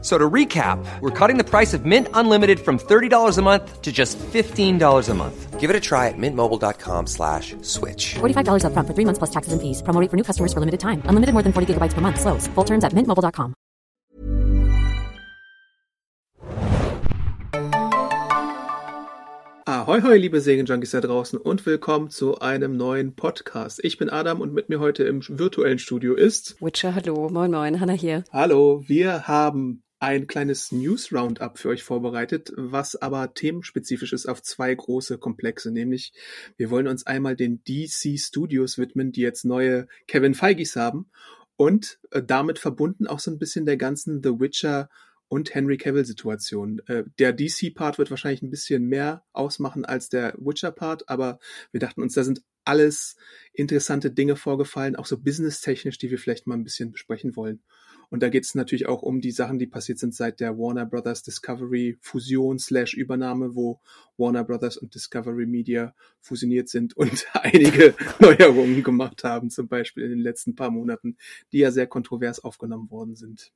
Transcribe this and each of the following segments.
So to recap, we're cutting the price of Mint Unlimited from $30 a month to just $15 a month. Give it a try at mintmobile.com slash switch. $45 upfront for three months plus taxes and fees. Promo rate for new customers for limited time. Unlimited more than 40 gigabytes per month. Slows. Full terms at mintmobile.com. Ahoi, hoi, liebe Serienjunkies da draußen und willkommen zu einem neuen Podcast. Ich bin Adam und mit mir heute im virtuellen Studio ist Witcher, hallo, moin moin, Hanna hier. Hallo, wir haben ein kleines News Roundup für euch vorbereitet, was aber themenspezifisch ist auf zwei große Komplexe, nämlich wir wollen uns einmal den DC Studios widmen, die jetzt neue Kevin Feigis haben und äh, damit verbunden auch so ein bisschen der ganzen The Witcher und Henry Cavill-Situation. Äh, der DC-Part wird wahrscheinlich ein bisschen mehr ausmachen als der Witcher-Part, aber wir dachten uns, da sind alles interessante Dinge vorgefallen, auch so businesstechnisch, die wir vielleicht mal ein bisschen besprechen wollen. Und da geht es natürlich auch um die Sachen, die passiert sind seit der Warner Brothers Discovery Fusion slash Übernahme, wo Warner Brothers und Discovery Media fusioniert sind und einige Neuerungen gemacht haben, zum Beispiel in den letzten paar Monaten, die ja sehr kontrovers aufgenommen worden sind.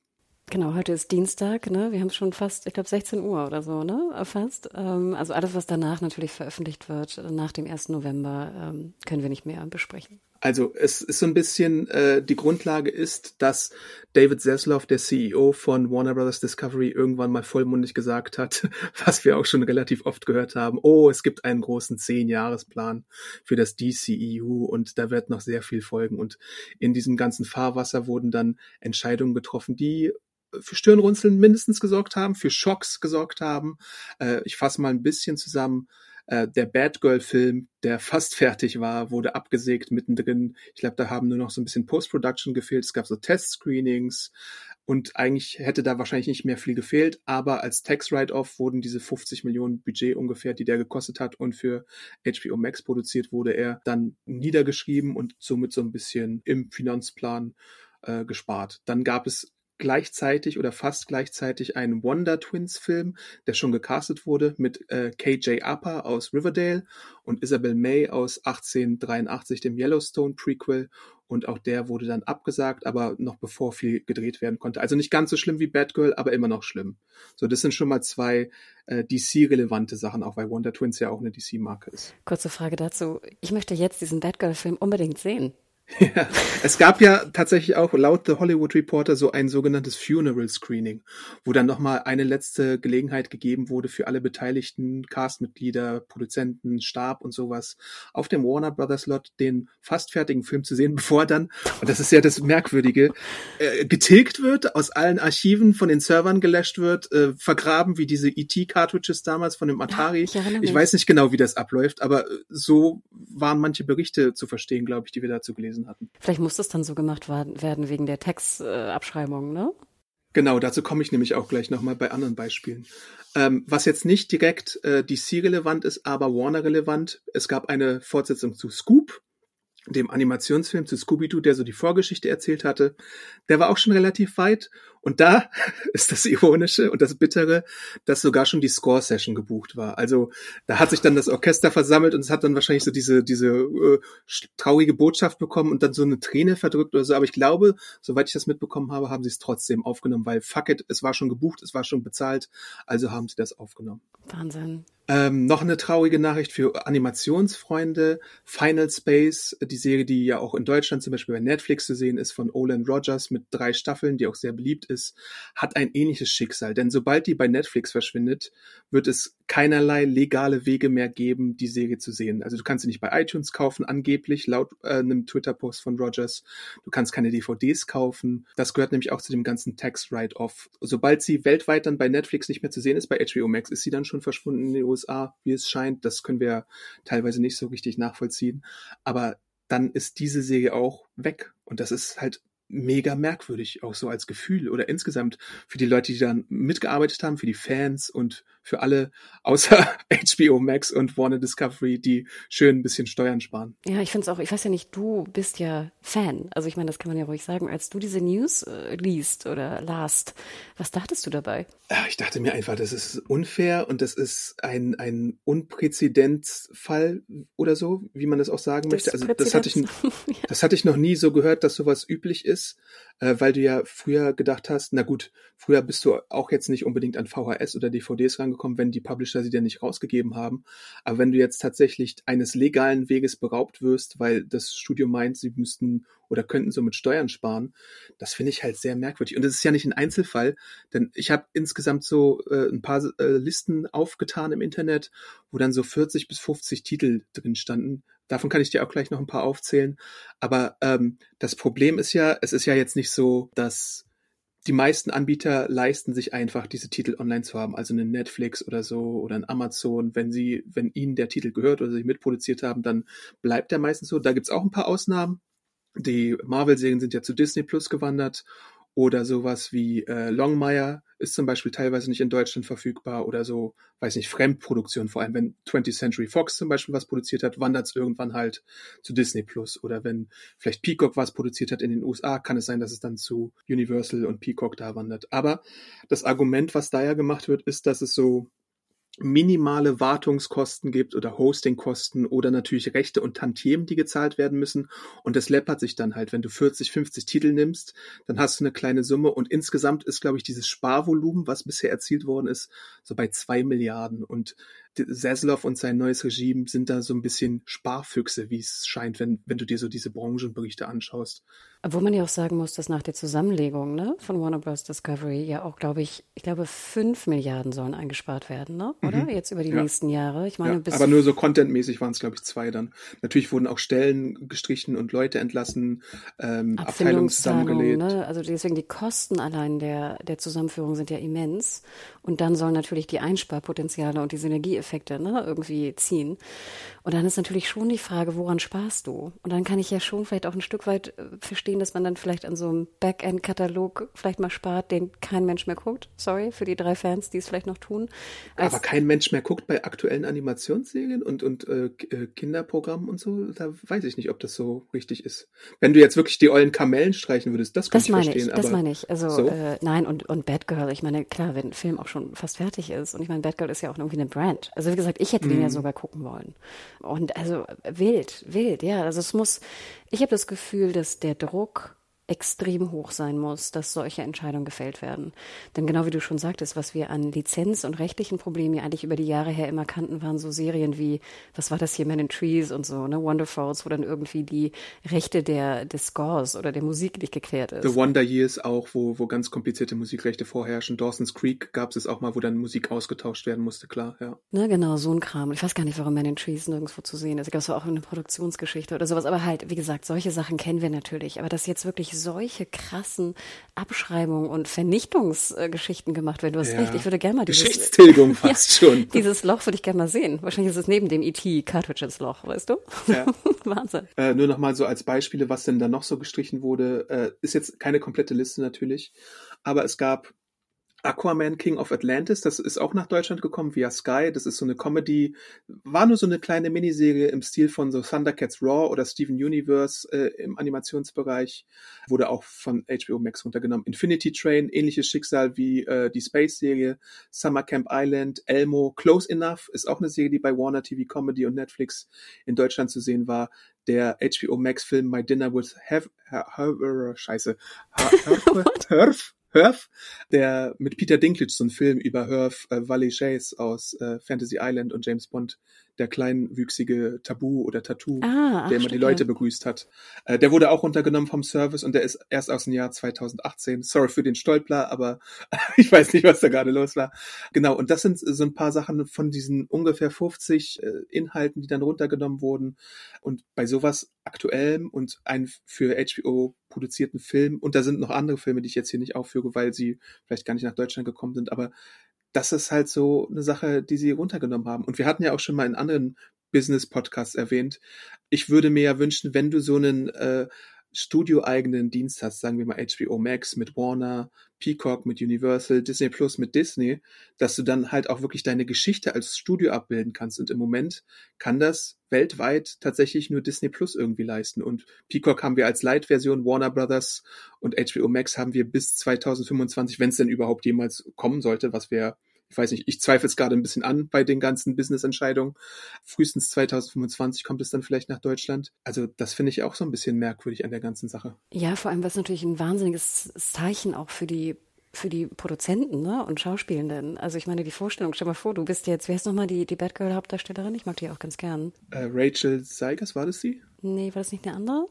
Genau, heute ist Dienstag, ne? Wir haben schon fast, ich glaube, 16 Uhr oder so, ne? Fast. Ähm, also alles, was danach natürlich veröffentlicht wird, nach dem 1. November, ähm, können wir nicht mehr besprechen. Also es ist so ein bisschen, äh, die Grundlage ist, dass David Zaslav, der CEO von Warner Brothers Discovery, irgendwann mal vollmundig gesagt hat, was wir auch schon relativ oft gehört haben, oh, es gibt einen großen Zehn-Jahres-Plan für das DCEU und da wird noch sehr viel folgen. Und in diesem ganzen Fahrwasser wurden dann Entscheidungen getroffen, die für Stirnrunzeln mindestens gesorgt haben, für Schocks gesorgt haben. Äh, ich fasse mal ein bisschen zusammen. Äh, der Batgirl-Film, der fast fertig war, wurde abgesägt mittendrin. Ich glaube, da haben nur noch so ein bisschen Post-Production gefehlt. Es gab so Test-Screenings und eigentlich hätte da wahrscheinlich nicht mehr viel gefehlt, aber als Tax-Write-Off wurden diese 50 Millionen Budget ungefähr, die der gekostet hat und für HBO Max produziert wurde, er dann niedergeschrieben und somit so ein bisschen im Finanzplan äh, gespart. Dann gab es gleichzeitig oder fast gleichzeitig einen Wonder Twins Film, der schon gecastet wurde mit äh, KJ Apa aus Riverdale und Isabel May aus 1883, dem Yellowstone Prequel. Und auch der wurde dann abgesagt, aber noch bevor viel gedreht werden konnte. Also nicht ganz so schlimm wie Batgirl, aber immer noch schlimm. So, das sind schon mal zwei äh, DC-relevante Sachen, auch weil Wonder Twins ja auch eine DC-Marke ist. Kurze Frage dazu. Ich möchte jetzt diesen Batgirl-Film unbedingt sehen. Ja, es gab ja tatsächlich auch laut The Hollywood Reporter so ein sogenanntes Funeral Screening, wo dann nochmal eine letzte Gelegenheit gegeben wurde für alle beteiligten Castmitglieder, Produzenten, Stab und sowas auf dem Warner Brothers Lot den fast fertigen Film zu sehen, bevor dann, und das ist ja das Merkwürdige, äh, getilgt wird, aus allen Archiven von den Servern gelöscht wird, äh, vergraben wie diese ET-Cartridges damals von dem Atari. Ja, ich, ich weiß nicht genau, wie das abläuft, aber so waren manche Berichte zu verstehen, glaube ich, die wir dazu gelesen gelesen hatten. Vielleicht muss das dann so gemacht werden wegen der Textabschreibung, ne? Genau, dazu komme ich nämlich auch gleich nochmal bei anderen Beispielen. Ähm, was jetzt nicht direkt äh, DC-relevant ist, aber Warner-relevant. Es gab eine Fortsetzung zu Scoop, dem Animationsfilm zu Scooby-Doo, der so die Vorgeschichte erzählt hatte. Der war auch schon relativ weit. Und da ist das Ironische und das Bittere, dass sogar schon die Score-Session gebucht war. Also da hat sich dann das Orchester versammelt und es hat dann wahrscheinlich so diese, diese äh, traurige Botschaft bekommen und dann so eine Träne verdrückt oder so. Aber ich glaube, soweit ich das mitbekommen habe, haben sie es trotzdem aufgenommen, weil fuck it, es war schon gebucht, es war schon bezahlt, also haben sie das aufgenommen. Wahnsinn. Ähm, noch eine traurige Nachricht für Animationsfreunde. Final Space, die Serie, die ja auch in Deutschland zum Beispiel bei Netflix zu sehen ist, von Olin Rogers mit drei Staffeln, die auch sehr beliebt ist, hat ein ähnliches Schicksal. Denn sobald die bei Netflix verschwindet, wird es keinerlei legale Wege mehr geben, die Serie zu sehen. Also du kannst sie nicht bei iTunes kaufen, angeblich, laut äh, einem Twitter-Post von Rogers. Du kannst keine DVDs kaufen. Das gehört nämlich auch zu dem ganzen Tax-Write-Off. Sobald sie weltweit dann bei Netflix nicht mehr zu sehen ist, bei HBO Max, ist sie dann schon verschwunden in den USA, wie es scheint. Das können wir teilweise nicht so richtig nachvollziehen. Aber dann ist diese Serie auch weg. Und das ist halt mega merkwürdig, auch so als Gefühl oder insgesamt für die Leute, die dann mitgearbeitet haben, für die Fans und für alle außer HBO Max und Warner Discovery, die schön ein bisschen Steuern sparen. Ja, ich finde es auch, ich weiß ja nicht, du bist ja Fan. Also ich meine, das kann man ja ruhig sagen. Als du diese News äh, liest oder last, was dachtest du dabei? Ja, ich dachte mir einfach, das ist unfair und das ist ein, ein Unpräzedenzfall oder so, wie man das auch sagen das möchte. Also das hatte, ich, das hatte ich noch nie so gehört, dass sowas üblich ist, äh, weil du ja früher gedacht hast, na gut, früher bist du auch jetzt nicht unbedingt an VHS oder DVDs rangekommen, wenn die Publisher sie dir nicht rausgegeben haben. Aber wenn du jetzt tatsächlich eines legalen Weges beraubt wirst, weil das Studio meint, sie müssten oder könnten so mit Steuern sparen, das finde ich halt sehr merkwürdig. Und es ist ja nicht ein Einzelfall, denn ich habe insgesamt so äh, ein paar äh, Listen aufgetan im Internet, wo dann so 40 bis 50 Titel drin standen. Davon kann ich dir auch gleich noch ein paar aufzählen. Aber ähm, das Problem ist ja, es ist ja jetzt nicht so, dass die meisten Anbieter leisten sich einfach, diese Titel online zu haben, also eine Netflix oder so oder ein Amazon. Wenn sie, wenn ihnen der Titel gehört oder sie mitproduziert haben, dann bleibt der meistens so. Da gibt's auch ein paar Ausnahmen. Die Marvel-Serien sind ja zu Disney Plus gewandert oder sowas wie äh, Longmire ist zum Beispiel teilweise nicht in Deutschland verfügbar oder so, weiß nicht, Fremdproduktion, vor allem wenn 20th Century Fox zum Beispiel was produziert hat, wandert es irgendwann halt zu Disney Plus. Oder wenn vielleicht Peacock was produziert hat in den USA, kann es sein, dass es dann zu Universal und Peacock da wandert. Aber das Argument, was da ja gemacht wird, ist, dass es so minimale Wartungskosten gibt oder Hostingkosten oder natürlich Rechte und Tantiemen, die gezahlt werden müssen. Und das läppert sich dann halt. Wenn du 40, 50 Titel nimmst, dann hast du eine kleine Summe. Und insgesamt ist, glaube ich, dieses Sparvolumen, was bisher erzielt worden ist, so bei zwei Milliarden. Und Seslov und sein neues Regime sind da so ein bisschen Sparfüchse, wie es scheint, wenn, wenn du dir so diese Branchenberichte anschaust. Obwohl man ja auch sagen muss, dass nach der Zusammenlegung ne, von Warner Bros. Discovery ja auch, glaube ich, ich glaube, fünf Milliarden sollen eingespart werden, ne? oder? Mhm. Jetzt über die ja. nächsten Jahre. Ich meine, ja, aber nur so contentmäßig waren es, glaube ich, zwei dann. Natürlich wurden auch Stellen gestrichen und Leute entlassen, ähm, Abteilungen zusammengelegt. Ne? Also deswegen die Kosten allein der, der Zusammenführung sind ja immens. Und dann sollen natürlich die Einsparpotenziale und die Synergieeffekte ne, irgendwie ziehen. Und dann ist natürlich schon die Frage, woran sparst du? Und dann kann ich ja schon vielleicht auch ein Stück weit äh, verstehen, dass man dann vielleicht an so einem Backend-Katalog vielleicht mal spart, den kein Mensch mehr guckt. Sorry für die drei Fans, die es vielleicht noch tun. Als Aber kein Mensch mehr guckt bei aktuellen Animationsserien und, und äh, äh, Kinderprogrammen und so. Da weiß ich nicht, ob das so richtig ist. Wenn du jetzt wirklich die ollen Kamellen streichen würdest, das könnte das ich verstehen. Ich, das meine ich. Also so? äh, nein, und, und Batgirl, ich meine, klar, wenn ein Film auch schon fast fertig ist. Und ich meine, Batgirl ist ja auch irgendwie eine Brand. Also wie gesagt, ich hätte den ja mhm. sogar gucken wollen. Und also wild, wild, ja. Also es muss, ich habe das Gefühl, dass der Druck extrem hoch sein muss, dass solche Entscheidungen gefällt werden. Denn genau wie du schon sagtest, was wir an Lizenz- und rechtlichen Problemen ja eigentlich über die Jahre her immer kannten, waren so Serien wie, was war das hier, Men in Trees und so, ne, Wonderfalls, wo dann irgendwie die Rechte der, des Scores oder der Musik nicht geklärt ist. The Wonder Years auch, wo, wo ganz komplizierte Musikrechte vorherrschen. Dawson's Creek gab es auch mal, wo dann Musik ausgetauscht werden musste, klar, ja. Ne, genau, so ein Kram. Ich weiß gar nicht, warum Men in Trees nirgendwo zu sehen ist. Ich glaube, es war auch eine Produktionsgeschichte oder sowas. Aber halt, wie gesagt, solche Sachen kennen wir natürlich. Aber das jetzt wirklich solche krassen Abschreibungen und Vernichtungsgeschichten gemacht werden. Du hast ja. recht, ich würde gerne mal dieses Geschichtstilgung fast ja, schon. Dieses Loch würde ich gerne mal sehen. Wahrscheinlich ist es neben dem ET Cartridges Loch, weißt du? Ja. Wahnsinn. Äh, nur noch mal so als Beispiele, was denn da noch so gestrichen wurde, äh, ist jetzt keine komplette Liste natürlich, aber es gab Aquaman King of Atlantis, das ist auch nach Deutschland gekommen via Sky. Das ist so eine Comedy, war nur so eine kleine Miniserie im Stil von so Thundercats Raw oder Steven Universe äh, im Animationsbereich. Wurde auch von HBO Max runtergenommen. Infinity Train, ähnliches Schicksal wie äh, die Space-Serie. Summer Camp Island, Elmo, Close Enough ist auch eine Serie, die bei Warner TV Comedy und Netflix in Deutschland zu sehen war. Der HBO Max Film My Dinner with Have, have, have Scheiße. Herf, Herf, der mit Peter Dinklage so ein Film über Herf, äh, Valley Chase aus äh, Fantasy Island und James Bond der kleinwüchsige Tabu oder Tattoo, ah, ach, der immer die Leute begrüßt hat. Äh, der wurde auch runtergenommen vom Service und der ist erst aus dem Jahr 2018. Sorry für den Stolpler, aber ich weiß nicht, was da gerade los war. Genau, und das sind so ein paar Sachen von diesen ungefähr 50 äh, Inhalten, die dann runtergenommen wurden. Und bei sowas aktuellem und ein für HBO produzierten Film, und da sind noch andere Filme, die ich jetzt hier nicht aufführe, weil sie vielleicht gar nicht nach Deutschland gekommen sind, aber das ist halt so eine Sache, die sie runtergenommen haben. Und wir hatten ja auch schon mal in anderen Business-Podcasts erwähnt. Ich würde mir ja wünschen, wenn du so einen äh, studioeigenen Dienst hast, sagen wir mal HBO Max mit Warner, Peacock mit Universal, Disney Plus mit Disney, dass du dann halt auch wirklich deine Geschichte als Studio abbilden kannst. Und im Moment kann das weltweit tatsächlich nur Disney Plus irgendwie leisten. Und Peacock haben wir als Light-Version, Warner Brothers und HBO Max haben wir bis 2025, wenn es denn überhaupt jemals kommen sollte, was wir ich weiß nicht, ich zweifle es gerade ein bisschen an bei den ganzen Business-Entscheidungen. Frühestens 2025 kommt es dann vielleicht nach Deutschland. Also das finde ich auch so ein bisschen merkwürdig an der ganzen Sache. Ja, vor allem was natürlich ein wahnsinniges Zeichen auch für die für die Produzenten ne? und Schauspielenden. Also ich meine, die Vorstellung, stell mal vor, du bist jetzt, wer ist nochmal die, die Batgirl-Hauptdarstellerin? Ich mag die auch ganz gern. Äh, Rachel Seigers, war das sie? Nee, war das nicht eine andere?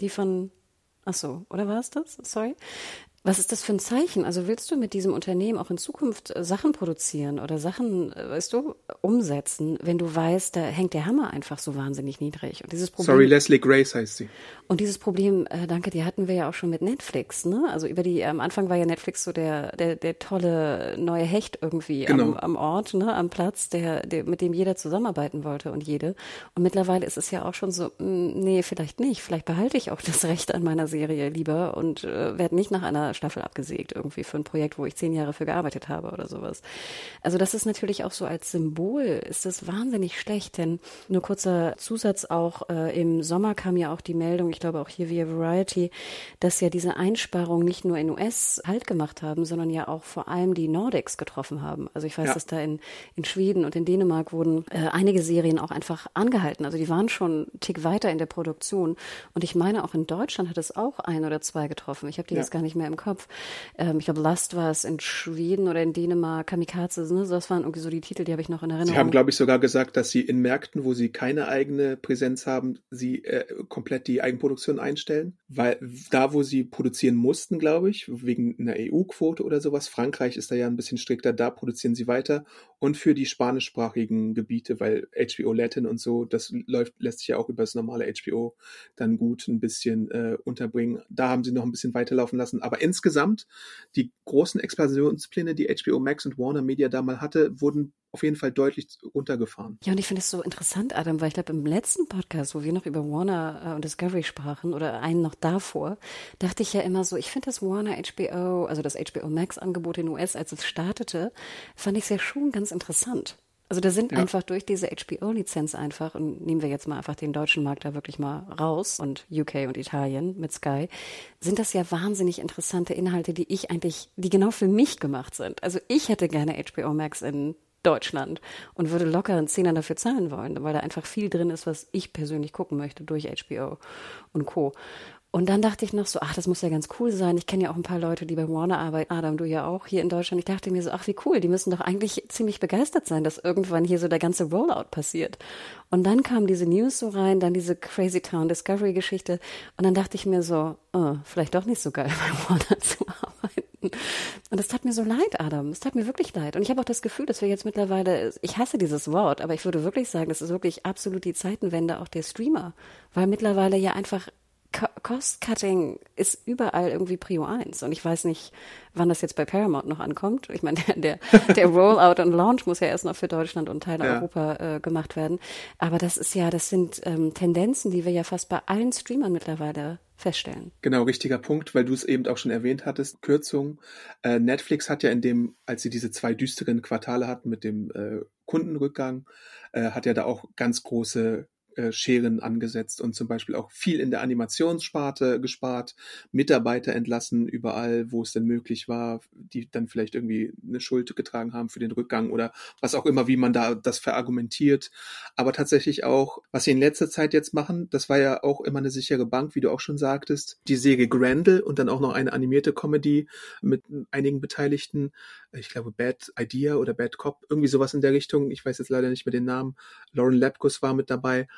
Die von, ach so, oder war es das? Sorry. Was ist das für ein Zeichen? Also willst du mit diesem Unternehmen auch in Zukunft äh, Sachen produzieren oder Sachen, äh, weißt du, umsetzen, wenn du weißt, da hängt der Hammer einfach so wahnsinnig niedrig? Und dieses Problem, Sorry, Leslie Grace heißt sie. Und dieses Problem, äh, danke, die hatten wir ja auch schon mit Netflix, ne? Also über die, am Anfang war ja Netflix so der, der, der tolle neue Hecht irgendwie genau. am, am Ort, ne, am Platz, der, der, mit dem jeder zusammenarbeiten wollte und jede. Und mittlerweile ist es ja auch schon so, mh, hm, nee, vielleicht nicht. Vielleicht behalte ich auch das Recht an meiner Serie lieber und äh, werde nicht nach einer Staffel abgesägt irgendwie für ein Projekt, wo ich zehn Jahre für gearbeitet habe oder sowas. Also das ist natürlich auch so als Symbol, ist das wahnsinnig schlecht, denn nur kurzer Zusatz auch, äh, im Sommer kam ja auch die Meldung, ich glaube auch hier via Variety, dass ja diese Einsparungen nicht nur in US halt gemacht haben, sondern ja auch vor allem die Nordics getroffen haben. Also ich weiß, ja. dass da in, in Schweden und in Dänemark wurden äh, einige Serien auch einfach angehalten. Also die waren schon einen Tick weiter in der Produktion. Und ich meine, auch in Deutschland hat es auch ein oder zwei getroffen. Ich habe die ja. jetzt gar nicht mehr im Kopf. Ähm, ich glaube, Last war es in Schweden oder in Dänemark, Kamikaze, ne? das waren irgendwie so die Titel, die habe ich noch in Erinnerung. Sie haben, glaube ich, sogar gesagt, dass sie in Märkten, wo sie keine eigene Präsenz haben, sie äh, komplett die Eigenproduktion einstellen. Weil da, wo sie produzieren mussten, glaube ich, wegen einer EU-Quote oder sowas, Frankreich ist da ja ein bisschen strikter, da produzieren sie weiter. Und für die spanischsprachigen Gebiete, weil HBO Latin und so, das läuft, lässt sich ja auch über das normale HBO dann gut ein bisschen äh, unterbringen. Da haben sie noch ein bisschen weiterlaufen lassen. Aber insgesamt die großen Expansionspläne, die HBO Max und Warner Media da mal hatte, wurden auf jeden Fall deutlich runtergefahren. Ja, und ich finde es so interessant, Adam, weil ich glaube, im letzten Podcast, wo wir noch über Warner äh, und Discovery sprachen oder einen noch davor, dachte ich ja immer so, ich finde das Warner HBO, also das HBO Max Angebot in US, als es startete, fand ich es ja schon ganz interessant. Also da sind ja. einfach durch diese HBO-Lizenz einfach, und nehmen wir jetzt mal einfach den deutschen Markt da wirklich mal raus und UK und Italien mit Sky, sind das ja wahnsinnig interessante Inhalte, die ich eigentlich, die genau für mich gemacht sind. Also ich hätte gerne HBO Max in Deutschland und würde locker einen Zehner dafür zahlen wollen, weil da einfach viel drin ist, was ich persönlich gucken möchte durch HBO und Co. Und dann dachte ich noch so, ach, das muss ja ganz cool sein. Ich kenne ja auch ein paar Leute, die bei Warner arbeiten. Adam, du ja auch hier in Deutschland. Ich dachte mir so, ach, wie cool. Die müssen doch eigentlich ziemlich begeistert sein, dass irgendwann hier so der ganze Rollout passiert. Und dann kam diese News so rein, dann diese Crazy Town Discovery Geschichte. Und dann dachte ich mir so, oh, vielleicht doch nicht so geil bei Warner zu arbeiten. Und es tat mir so leid, Adam. Es tat mir wirklich leid. Und ich habe auch das Gefühl, dass wir jetzt mittlerweile, ich hasse dieses Wort, aber ich würde wirklich sagen, das ist wirklich absolut die Zeitenwende auch der Streamer. Weil mittlerweile ja einfach Cost-Cutting ist überall irgendwie Prio 1. Und ich weiß nicht, wann das jetzt bei Paramount noch ankommt. Ich meine, der, der, der Rollout und Launch muss ja erst noch für Deutschland und Teile ja. Europa äh, gemacht werden. Aber das ist ja, das sind ähm, Tendenzen, die wir ja fast bei allen Streamern mittlerweile feststellen. Genau, richtiger Punkt, weil du es eben auch schon erwähnt hattest. Kürzung. Äh, Netflix hat ja in dem, als sie diese zwei düsteren Quartale hatten mit dem äh, Kundenrückgang, äh, hat ja da auch ganz große Scheren angesetzt und zum Beispiel auch viel in der Animationssparte gespart, Mitarbeiter entlassen überall, wo es denn möglich war, die dann vielleicht irgendwie eine Schuld getragen haben für den Rückgang oder was auch immer, wie man da das verargumentiert. Aber tatsächlich auch, was sie in letzter Zeit jetzt machen, das war ja auch immer eine sichere Bank, wie du auch schon sagtest, die Serie Grendel und dann auch noch eine animierte Comedy mit einigen Beteiligten, ich glaube Bad Idea oder Bad Cop, irgendwie sowas in der Richtung. Ich weiß jetzt leider nicht mehr den Namen. Lauren Lapkus war mit dabei.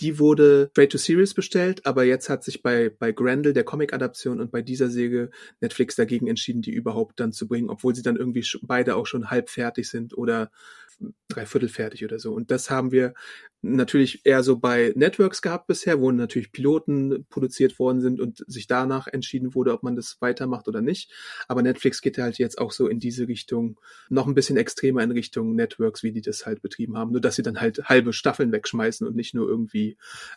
Die wurde straight to series bestellt, aber jetzt hat sich bei, bei Grendel, der Comic-Adaption und bei dieser Säge Netflix dagegen entschieden, die überhaupt dann zu bringen, obwohl sie dann irgendwie beide auch schon halb fertig sind oder dreiviertel fertig oder so. Und das haben wir natürlich eher so bei Networks gehabt bisher, wo natürlich Piloten produziert worden sind und sich danach entschieden wurde, ob man das weitermacht oder nicht. Aber Netflix geht halt jetzt auch so in diese Richtung, noch ein bisschen extremer in Richtung Networks, wie die das halt betrieben haben. Nur dass sie dann halt halbe Staffeln wegschmeißen und nicht nur irgendwie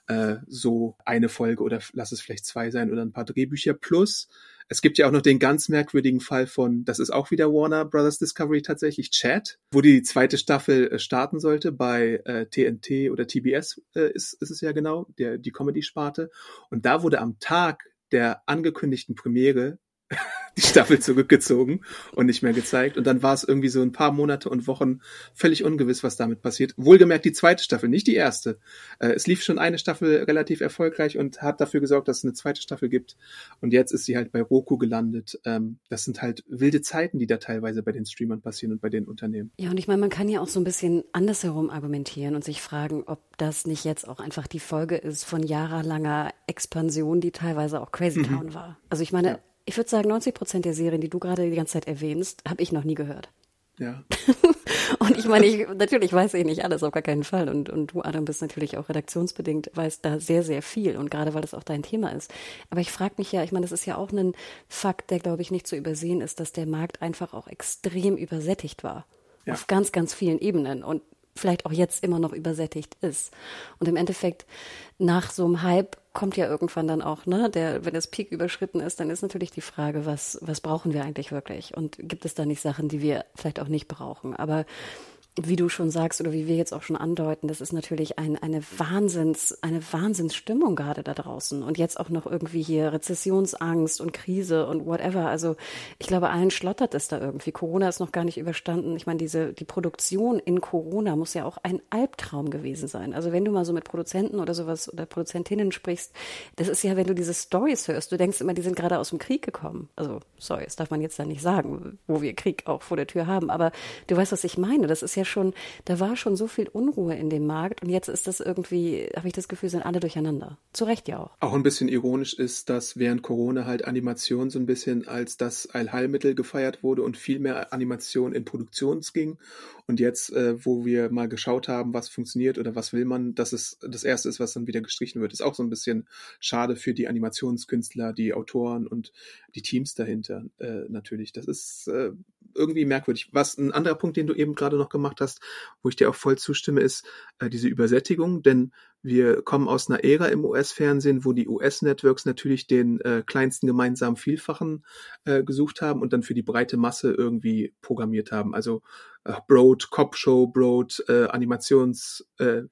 äh, so eine Folge oder lass es vielleicht zwei sein oder ein paar Drehbücher plus es gibt ja auch noch den ganz merkwürdigen Fall von, das ist auch wieder Warner Brothers Discovery tatsächlich, Chat, wo die zweite Staffel äh, starten sollte bei äh, TNT oder TBS äh, ist, ist es ja genau, der, die Comedy-Sparte. Und da wurde am Tag der angekündigten Premiere die Staffel zurückgezogen und nicht mehr gezeigt. Und dann war es irgendwie so ein paar Monate und Wochen völlig ungewiss, was damit passiert. Wohlgemerkt die zweite Staffel, nicht die erste. Äh, es lief schon eine Staffel relativ erfolgreich und hat dafür gesorgt, dass es eine zweite Staffel gibt. Und jetzt ist sie halt bei Roku gelandet. Ähm, das sind halt wilde Zeiten, die da teilweise bei den Streamern passieren und bei den Unternehmen. Ja, und ich meine, man kann ja auch so ein bisschen andersherum argumentieren und sich fragen, ob das nicht jetzt auch einfach die Folge ist von jahrelanger Expansion, die teilweise auch Crazy Town mhm. war. Also ich meine, ja ich würde sagen, 90 Prozent der Serien, die du gerade die ganze Zeit erwähnst, habe ich noch nie gehört. Ja. und ich meine, ich, natürlich weiß ich nicht alles, auf gar keinen Fall. Und, und du, Adam, bist natürlich auch redaktionsbedingt, weißt da sehr, sehr viel. Und gerade weil das auch dein Thema ist. Aber ich frage mich ja, ich meine, das ist ja auch ein Fakt, der, glaube ich, nicht zu übersehen ist, dass der Markt einfach auch extrem übersättigt war. Ja. Auf ganz, ganz vielen Ebenen. Und vielleicht auch jetzt immer noch übersättigt ist. Und im Endeffekt nach so einem Hype kommt ja irgendwann dann auch, ne, der, wenn das Peak überschritten ist, dann ist natürlich die Frage, was, was brauchen wir eigentlich wirklich? Und gibt es da nicht Sachen, die wir vielleicht auch nicht brauchen? Aber wie du schon sagst oder wie wir jetzt auch schon andeuten, das ist natürlich ein, eine Wahnsinns, eine Wahnsinnsstimmung gerade da draußen und jetzt auch noch irgendwie hier Rezessionsangst und Krise und whatever. Also ich glaube, allen schlottert es da irgendwie. Corona ist noch gar nicht überstanden. Ich meine, diese, die Produktion in Corona muss ja auch ein Albtraum gewesen sein. Also wenn du mal so mit Produzenten oder sowas oder Produzentinnen sprichst, das ist ja, wenn du diese Stories hörst, du denkst immer, die sind gerade aus dem Krieg gekommen. Also, sorry, das darf man jetzt da nicht sagen, wo wir Krieg auch vor der Tür haben, aber du weißt, was ich meine. Das ist ja ja schon, da war schon so viel Unruhe in dem Markt und jetzt ist das irgendwie, habe ich das Gefühl, sind alle durcheinander. Zu Recht ja auch. Auch ein bisschen ironisch ist, dass während Corona halt Animation so ein bisschen als das Allheilmittel gefeiert wurde und viel mehr Animation in Produktion ging. Und jetzt, äh, wo wir mal geschaut haben, was funktioniert oder was will man, dass es das erste ist, was dann wieder gestrichen wird, ist auch so ein bisschen schade für die Animationskünstler, die Autoren und die Teams dahinter äh, natürlich. Das ist äh, irgendwie merkwürdig. Was ein anderer Punkt, den du eben gerade noch gemacht hast, wo ich dir auch voll zustimme, ist äh, diese Übersättigung, denn wir kommen aus einer Ära im US-Fernsehen, wo die US-Networks natürlich den äh, kleinsten gemeinsamen Vielfachen äh, gesucht haben und dann für die breite Masse irgendwie programmiert haben. Also äh, Broad, Cop Show, Broad, äh, Animations, äh,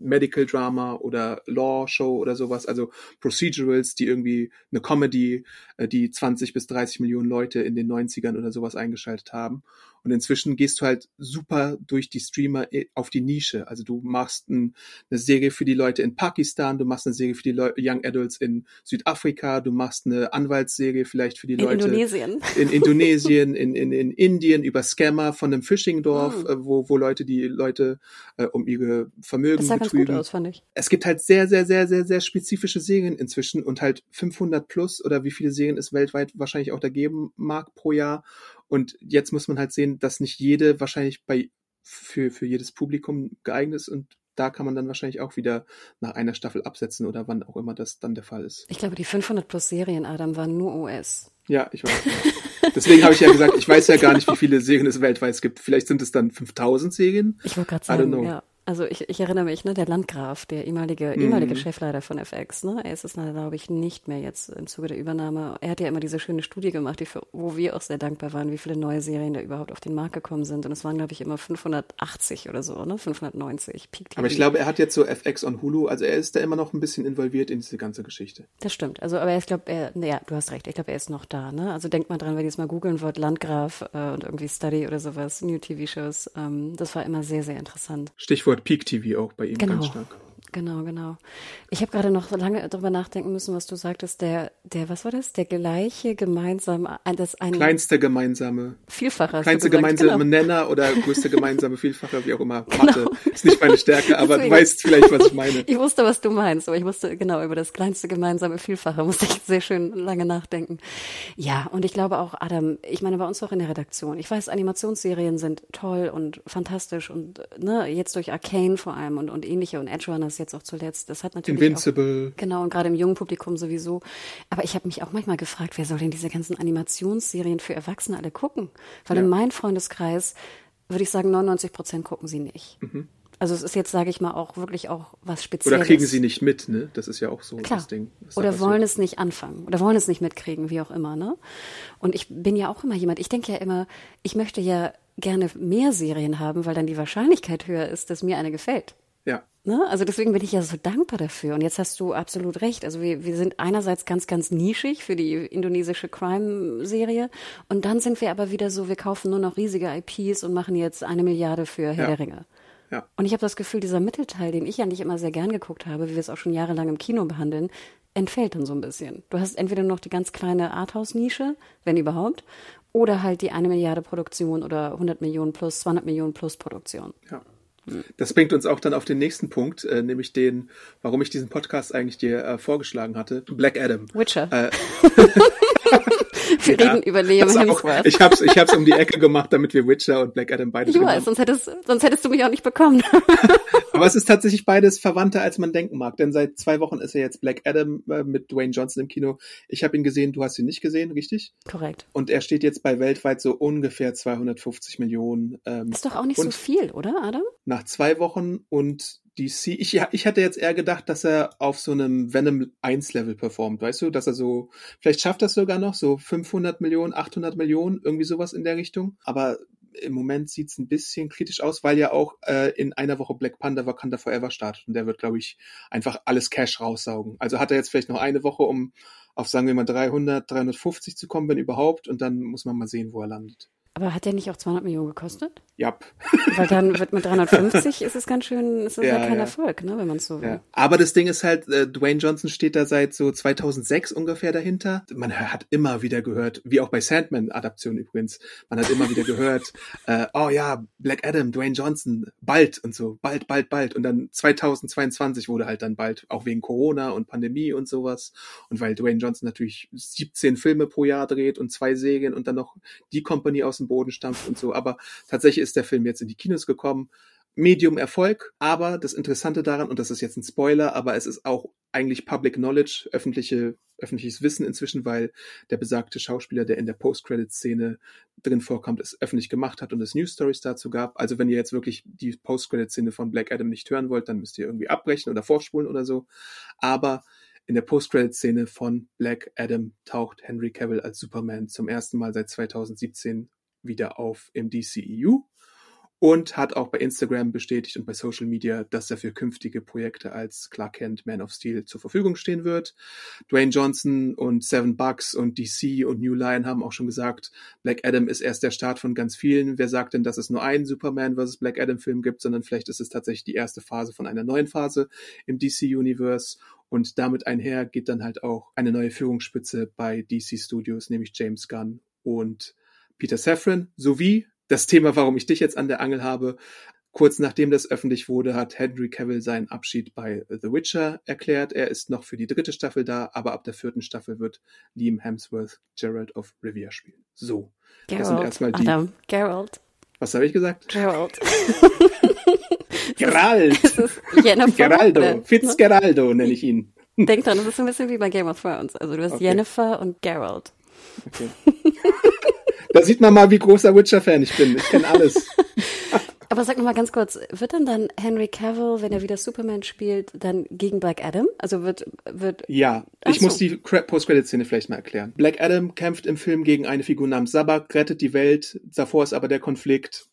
Medical Drama oder Law Show oder sowas, also Procedurals, die irgendwie eine Comedy, äh, die 20 bis 30 Millionen Leute in den 90ern oder sowas eingeschaltet haben. Und inzwischen gehst du halt super durch die Streamer äh, auf die Nische. Also du machst ein, eine Serie für die Leute in Pakistan, du machst eine Serie für die Leu Young Adults in Südafrika, du machst eine Anwaltsserie vielleicht für die in Leute Indonesien. in Indonesien, in, in, in Indien über Scammer von einem Fishing-Dorf, mhm. wo, wo Leute die Leute äh, um ihre Vermögen das sah betrügen. Ganz gut aus, fand ich. Es gibt halt sehr, sehr, sehr, sehr, sehr spezifische Serien inzwischen und halt 500 plus oder wie viele Serien es weltweit wahrscheinlich auch da geben mag pro Jahr. Und jetzt muss man halt sehen, dass nicht jede wahrscheinlich bei für, für jedes Publikum geeignet ist und da kann man dann wahrscheinlich auch wieder nach einer Staffel absetzen oder wann auch immer das dann der Fall ist. Ich glaube, die 500 plus Serien, Adam, waren nur US. Ja, ich weiß. Deswegen habe ich ja gesagt, ich weiß ja gar nicht, wie viele Serien es weltweit gibt. Vielleicht sind es dann 5000 Serien. Ich wollte gerade sagen, ja. Also ich, ich erinnere mich, ne, der Landgraf, der ehemalige, mhm. ehemalige Chefleiter von FX, ne, er ist es, glaube ich, nicht mehr jetzt im Zuge der Übernahme. Er hat ja immer diese schöne Studie gemacht, die für, wo wir auch sehr dankbar waren, wie viele neue Serien da überhaupt auf den Markt gekommen sind. Und es waren, glaube ich, immer 580 oder so, ne, 590. Peak aber ich glaube, er hat jetzt so FX on Hulu, also er ist da immer noch ein bisschen involviert in diese ganze Geschichte. Das stimmt. Also, aber ich glaube, er, ja, du hast recht, ich glaube, er ist noch da, ne. Also denkt mal dran, wenn ihr es mal googeln wollt, Landgraf äh, und irgendwie Study oder sowas, New TV-Shows, ähm, das war immer sehr, sehr interessant. Stichwort Peak TV auch bei ihm genau. ganz stark. Genau, genau. Ich habe gerade noch lange darüber nachdenken müssen, was du sagtest. Der, der, was war das? Der gleiche gemeinsame, das ein kleinste gemeinsame Vielfacher. Kleinste gemeinsame genau. Nenner oder größte gemeinsame Vielfacher, wie auch immer. Genau. ist nicht meine Stärke, aber Deswegen. du weißt vielleicht, was ich meine. Ich wusste, was du meinst, aber ich wusste genau über das kleinste gemeinsame Vielfache musste ich sehr schön lange nachdenken. Ja, und ich glaube auch, Adam, ich meine bei uns auch in der Redaktion. Ich weiß, Animationsserien sind toll und fantastisch und ne, jetzt durch Arcane vor allem und und ähnliche und Edge Runners jetzt auch zuletzt. Das hat natürlich Invincible. Auch, genau, und gerade im jungen Publikum sowieso. Aber ich habe mich auch manchmal gefragt, wer soll denn diese ganzen Animationsserien für Erwachsene alle gucken? Weil ja. in meinem Freundeskreis würde ich sagen, 99 Prozent gucken sie nicht. Mhm. Also es ist jetzt, sage ich mal, auch wirklich auch was Spezielles. Oder kriegen sie nicht mit, ne? Das ist ja auch so Klar. das Ding. was da Oder wollen es nicht anfangen oder wollen es nicht mitkriegen, wie auch immer, ne? Und ich bin ja auch immer jemand, ich denke ja immer, ich möchte ja gerne mehr Serien haben, weil dann die Wahrscheinlichkeit höher ist, dass mir eine gefällt. Ja. Ne? Also deswegen bin ich ja so dankbar dafür. Und jetzt hast du absolut recht. Also wir, wir sind einerseits ganz, ganz nischig für die indonesische Crime-Serie. Und dann sind wir aber wieder so, wir kaufen nur noch riesige IPs und machen jetzt eine Milliarde für Herr Ja. der Ringe. Ja. Und ich habe das Gefühl, dieser Mittelteil, den ich eigentlich immer sehr gern geguckt habe, wie wir es auch schon jahrelang im Kino behandeln, entfällt dann so ein bisschen. Du hast entweder noch die ganz kleine Arthouse-Nische, wenn überhaupt, oder halt die eine Milliarde Produktion oder 100 Millionen plus, 200 Millionen plus Produktion. Ja. Das bringt uns auch dann auf den nächsten Punkt, äh, nämlich den, warum ich diesen Podcast eigentlich dir äh, vorgeschlagen hatte. Black Adam. Witcher. Äh, wir ja, reden über Liam das auch, Hemsworth. ich hab's, ich hab's um die Ecke gemacht, damit wir Witcher und Black Adam beide haben. sonst hättest, sonst hättest du mich auch nicht bekommen. Aber es ist tatsächlich beides verwandter, als man denken mag. Denn seit zwei Wochen ist ja jetzt Black Adam äh, mit Dwayne Johnson im Kino. Ich habe ihn gesehen, du hast ihn nicht gesehen, richtig? Korrekt. Und er steht jetzt bei weltweit so ungefähr 250 Millionen. Ähm, Ist doch auch nicht so viel, oder, Adam? nach zwei Wochen und DC, ich, ja, ich hatte jetzt eher gedacht, dass er auf so einem Venom 1 Level performt, weißt du, dass er so, vielleicht schafft das sogar noch, so 500 Millionen, 800 Millionen, irgendwie sowas in der Richtung, aber im Moment sieht's ein bisschen kritisch aus, weil ja auch äh, in einer Woche Black Panther Wakanda Forever startet. Und der wird, glaube ich, einfach alles Cash raussaugen. Also hat er jetzt vielleicht noch eine Woche, um auf, sagen wir mal, 300, 350 zu kommen, wenn überhaupt, und dann muss man mal sehen, wo er landet. Aber hat der nicht auch 200 Millionen gekostet? Jap. Weil dann wird mit 350 ist es ganz schön, ist es ja, Ja, kein ja. Erfolg, ne, wenn man es so will. Ja. Aber das Ding ist halt, äh, Dwayne Johnson steht da seit so 2006 ungefähr dahinter. Man hat immer wieder gehört, wie auch bei Sandman-Adaption übrigens, man hat immer wieder gehört, äh, oh ja, Black Adam, Dwayne Johnson, bald und so, bald, bald, bald. Und dann 2022 wurde halt dann bald, auch wegen Corona und Pandemie und sowas. Und weil Dwayne Johnson natürlich 17 Filme pro Jahr dreht und zwei Serien und dann noch die Company aus dem Boden stampft und so. Aber tatsächlich ist der Film jetzt in die Kinos gekommen. Medium Erfolg, aber das Interessante daran, und das ist jetzt ein Spoiler, aber es ist auch eigentlich Public Knowledge, öffentliche, öffentliches Wissen inzwischen, weil der besagte Schauspieler, der in der Post-Credit-Szene drin vorkommt, es öffentlich gemacht hat und es News Stories dazu gab. Also wenn ihr jetzt wirklich die Post-Credit-Szene von Black Adam nicht hören wollt, dann müsst ihr irgendwie abbrechen oder vorspulen oder so. Aber in der Post-Credit-Szene von Black Adam taucht Henry Cavill als Superman zum ersten Mal seit 2017 wieder auf im DCEU und hat auch bei Instagram bestätigt und bei Social Media, dass er für künftige Projekte als Clark Kent Man of Steel zur Verfügung stehen wird. Dwayne Johnson und Seven Bucks und DC und New Line haben auch schon gesagt, Black Adam ist erst der Start von ganz vielen. Wer sagt denn, dass es nur einen Superman vs. Black Adam Film gibt, sondern vielleicht ist es tatsächlich die erste Phase von einer neuen Phase im DC Universe. Und damit einher geht dann halt auch eine neue Führungsspitze bei DC Studios, nämlich James Gunn und Peter Safran, sowie das Thema, warum ich dich jetzt an der Angel habe. Kurz nachdem das öffentlich wurde, hat Henry Cavill seinen Abschied bei The Witcher erklärt. Er ist noch für die dritte Staffel da, aber ab der vierten Staffel wird Liam Hemsworth Gerald of Rivia spielen. So, das sind Geralt, erstmal die. Adam, Geralt, Was habe ich gesagt? Geralt. Gerald! Jennifer. Geraldo, oder? Fitzgeraldo nenne ich ihn. Denk dran, das ist ein bisschen wie bei Game of Thrones. Also du hast Okay. Jennifer und Geralt. Okay. da sieht man mal, wie großer Witcher-Fan ich bin. Ich kenne alles. Aber sag noch mal ganz kurz, wird dann dann Henry Cavill, wenn er wieder Superman spielt, dann gegen Black Adam? Also wird wird Ja, Ach ich so. muss die Post-Credit-Szene vielleicht mal erklären. Black Adam kämpft im Film gegen eine Figur namens Sabak, rettet die Welt. Davor ist aber der Konflikt.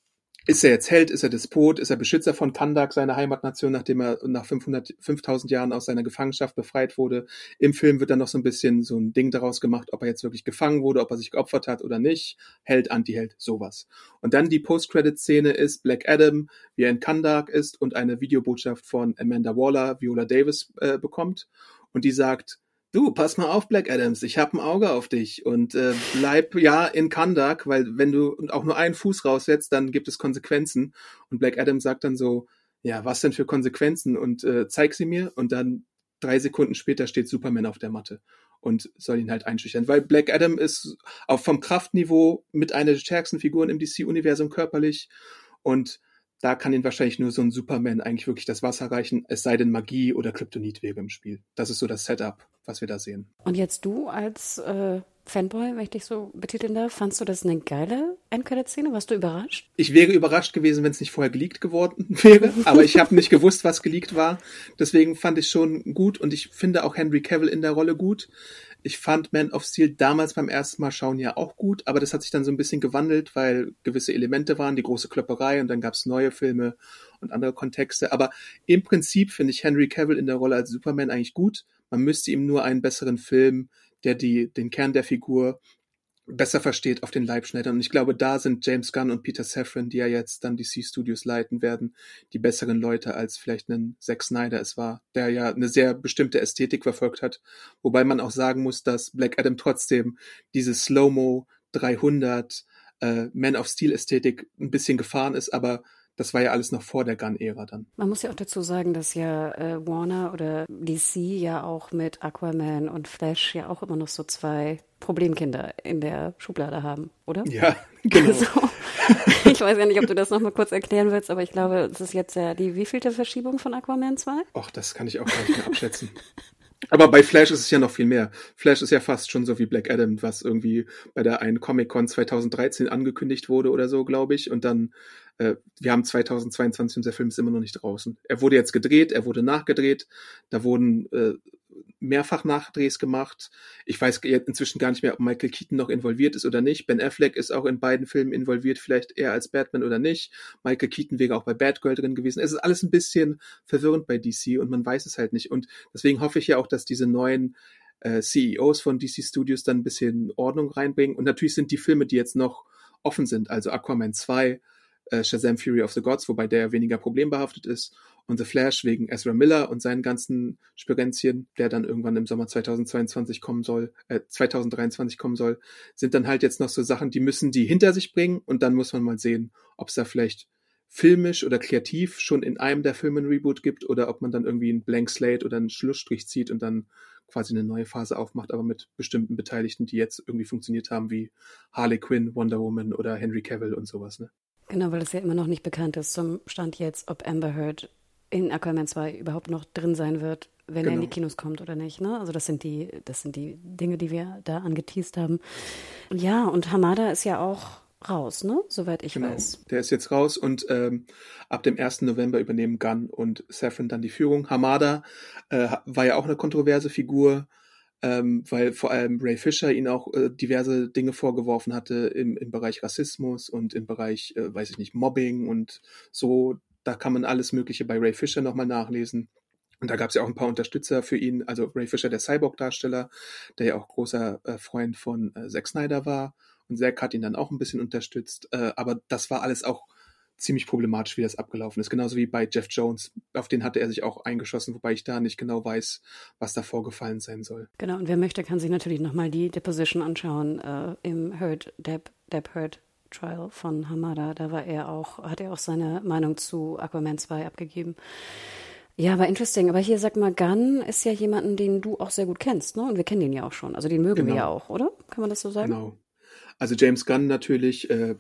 Ist er jetzt Held? Ist er Despot? Ist er Beschützer von Kandak, seiner Heimatnation, nachdem er nach 500, 5000 Jahren aus seiner Gefangenschaft befreit wurde? Im Film wird dann noch so ein bisschen so ein Ding daraus gemacht, ob er jetzt wirklich gefangen wurde, ob er sich geopfert hat oder nicht. Held, Anti-Held, sowas. Und dann die Post-Credit-Szene ist Black Adam, wie er in Kandak ist und eine Videobotschaft von Amanda Waller, Viola Davis, äh, bekommt. Und die sagt, du, pass mal auf, Black Adams, ich hab ein Auge auf dich und äh, bleib ja in Kandak, weil wenn du auch nur einen Fuß raussetzt, dann gibt es Konsequenzen. Und Black Adam sagt dann so, ja, was denn für Konsequenzen? Und äh, zeig sie mir. Und dann drei Sekunden später steht Superman auf der Matte und soll ihn halt einschüchtern. Weil Black Adam ist auch vom Kraftniveau mit einer der stärksten Figuren im DC-Universum körperlich und da kann ihn wahrscheinlich nur so ein Superman eigentlich wirklich das Wasser reichen, es sei denn Magie oder Kryptonit wäre im Spiel. Das ist so das Setup, was wir da sehen. und jetzt du als äh, Fanboy, wenn ich dich so betiteln darf. Fandst du das eine geile Endcredit-Szene? Warst du überrascht? Ich wäre überrascht gewesen, wenn es nicht vorher geleakt geworden wäre, aber ich habe nicht gewusst, was geleakt war. Deswegen fand ich schon gut und ich finde auch Henry Cavill in der Rolle gut. Ich fand Man of Steel damals beim ersten Mal schauen ja auch gut, aber das hat sich dann so ein bisschen gewandelt, weil gewisse Elemente waren, die große Klopperei und dann gab es neue Filme und andere Kontexte. Aber im Prinzip finde ich Henry Cavill in der Rolle als Superman eigentlich gut. Man müsste ihm nur einen besseren Film, der die, den Kern der Figur besser versteht, auf den Leib schneidern. Und ich glaube, da sind James Gunn und Peter Safran, die ja jetzt dann DC Studios leiten werden, die besseren Leute als vielleicht ein Zack Snyder es war, der ja eine sehr bestimmte Ästhetik verfolgt hat. Wobei man auch sagen muss, dass Black Adam trotzdem diese Slow-Mo 300 äh, Man of Steel Ästhetik ein bisschen gefahren ist, aber das war ja alles noch vor der Gun-Ära dann. Man muss ja auch dazu sagen, dass ja äh, Warner oder DC ja auch mit Aquaman und Flash ja auch immer noch so zwei Problemkinder in der Schublade haben, oder? Ja, genau. Also, ich weiß ja nicht, ob du das nochmal kurz erklären willst, aber ich glaube, es ist jetzt ja die wievielte Verschiebung von Aquaman 2? Ach, das kann ich auch gar nicht mehr abschätzen. Aber bei Flash ist es ja noch viel mehr. Flash ist ja fast schon so wie Black Adam, was irgendwie bei der einen Comic-Con 2013 angekündigt wurde oder so, glaube ich. Und dann, äh, wir haben 2022 und der Film ist immer noch nicht draußen. Er wurde jetzt gedreht, er wurde nachgedreht. Da wurden äh, mehrfach Nachdrehs gemacht. Ich weiß inzwischen gar nicht mehr, ob Michael Keaton noch involviert ist oder nicht. Ben Affleck ist auch in beiden Filmen involviert, vielleicht eher als Batman oder nicht. Michael Keaton wäre auch bei Batgirl drin gewesen. Es ist alles ein bisschen verwirrend bei DC und man weiß es halt nicht. Und deswegen hoffe ich ja auch, dass diese neuen äh, CEOs von DC Studios dann ein bisschen Ordnung reinbringen. Und natürlich sind die Filme, die jetzt noch offen sind, also Aquaman 2, äh, Shazam Fury of the Gods, wobei der weniger problembehaftet ist und The Flash wegen Ezra Miller und seinen ganzen Spirenzien, der dann irgendwann im Sommer 2022 kommen soll, äh, 2023 kommen soll, sind dann halt jetzt noch so Sachen, die müssen die hinter sich bringen und dann muss man mal sehen, ob es da vielleicht filmisch oder kreativ schon in einem der Filme ein Reboot gibt oder ob man dann irgendwie einen Blank Slate oder einen Schlussstrich zieht und dann quasi eine neue Phase aufmacht, aber mit bestimmten Beteiligten, die jetzt irgendwie funktioniert haben, wie Harley Quinn, Wonder Woman oder Henry Cavill und sowas, ne? Genau, weil es ja immer noch nicht bekannt ist zum Stand jetzt, ob Amber Heard in Aquaman 2 überhaupt noch drin sein wird, wenn genau. er in die genau. Kinos kommt oder nicht. Ne? Also das sind die, das sind die Dinge, die wir da angeteased haben. Ja, und Hamada ist ja auch raus, ne? Soweit ich genau. weiß. Der ist jetzt raus und ähm, ab dem 1. November übernehmen Gunn und Safran dann die Führung. Hamada äh, war ja auch eine kontroverse Figur, ähm, weil vor allem Ray Fisher ihn auch äh, diverse Dinge vorgeworfen hatte im, im Bereich Rassismus und im Bereich, äh, weiß ich nicht, Mobbing und so. Da kann man alles Mögliche bei Ray Fisher nochmal nachlesen. Und da gab es ja auch ein paar Unterstützer für ihn, also Ray Fisher, der Cyborg-Darsteller, der ja auch großer äh, Freund von äh, Zack Snyder war. Und Zack hat ihn dann auch ein bisschen unterstützt. Äh, aber das war alles auch ziemlich problematisch, wie das abgelaufen ist. Genauso wie bei Jeff Jones. Auf den hatte er sich auch eingeschossen, wobei ich da nicht genau weiß, was da vorgefallen sein soll. Genau, und wer möchte, kann sich natürlich nochmal die Deposition anschauen äh, im Hurt, Deb, Deb Hurt Trial von Hamada. Da war er auch, hat er auch seine Meinung zu Aquaman 2 abgegeben. Ja, aber interesting. Aber hier sag mal, Gunn ist ja jemanden, den du auch sehr gut kennst, ne? Und wir kennen den ja auch schon. Also den mögen genau. wir ja auch, oder? Kann man das so sagen? Genau. Also James Gunn natürlich, äh,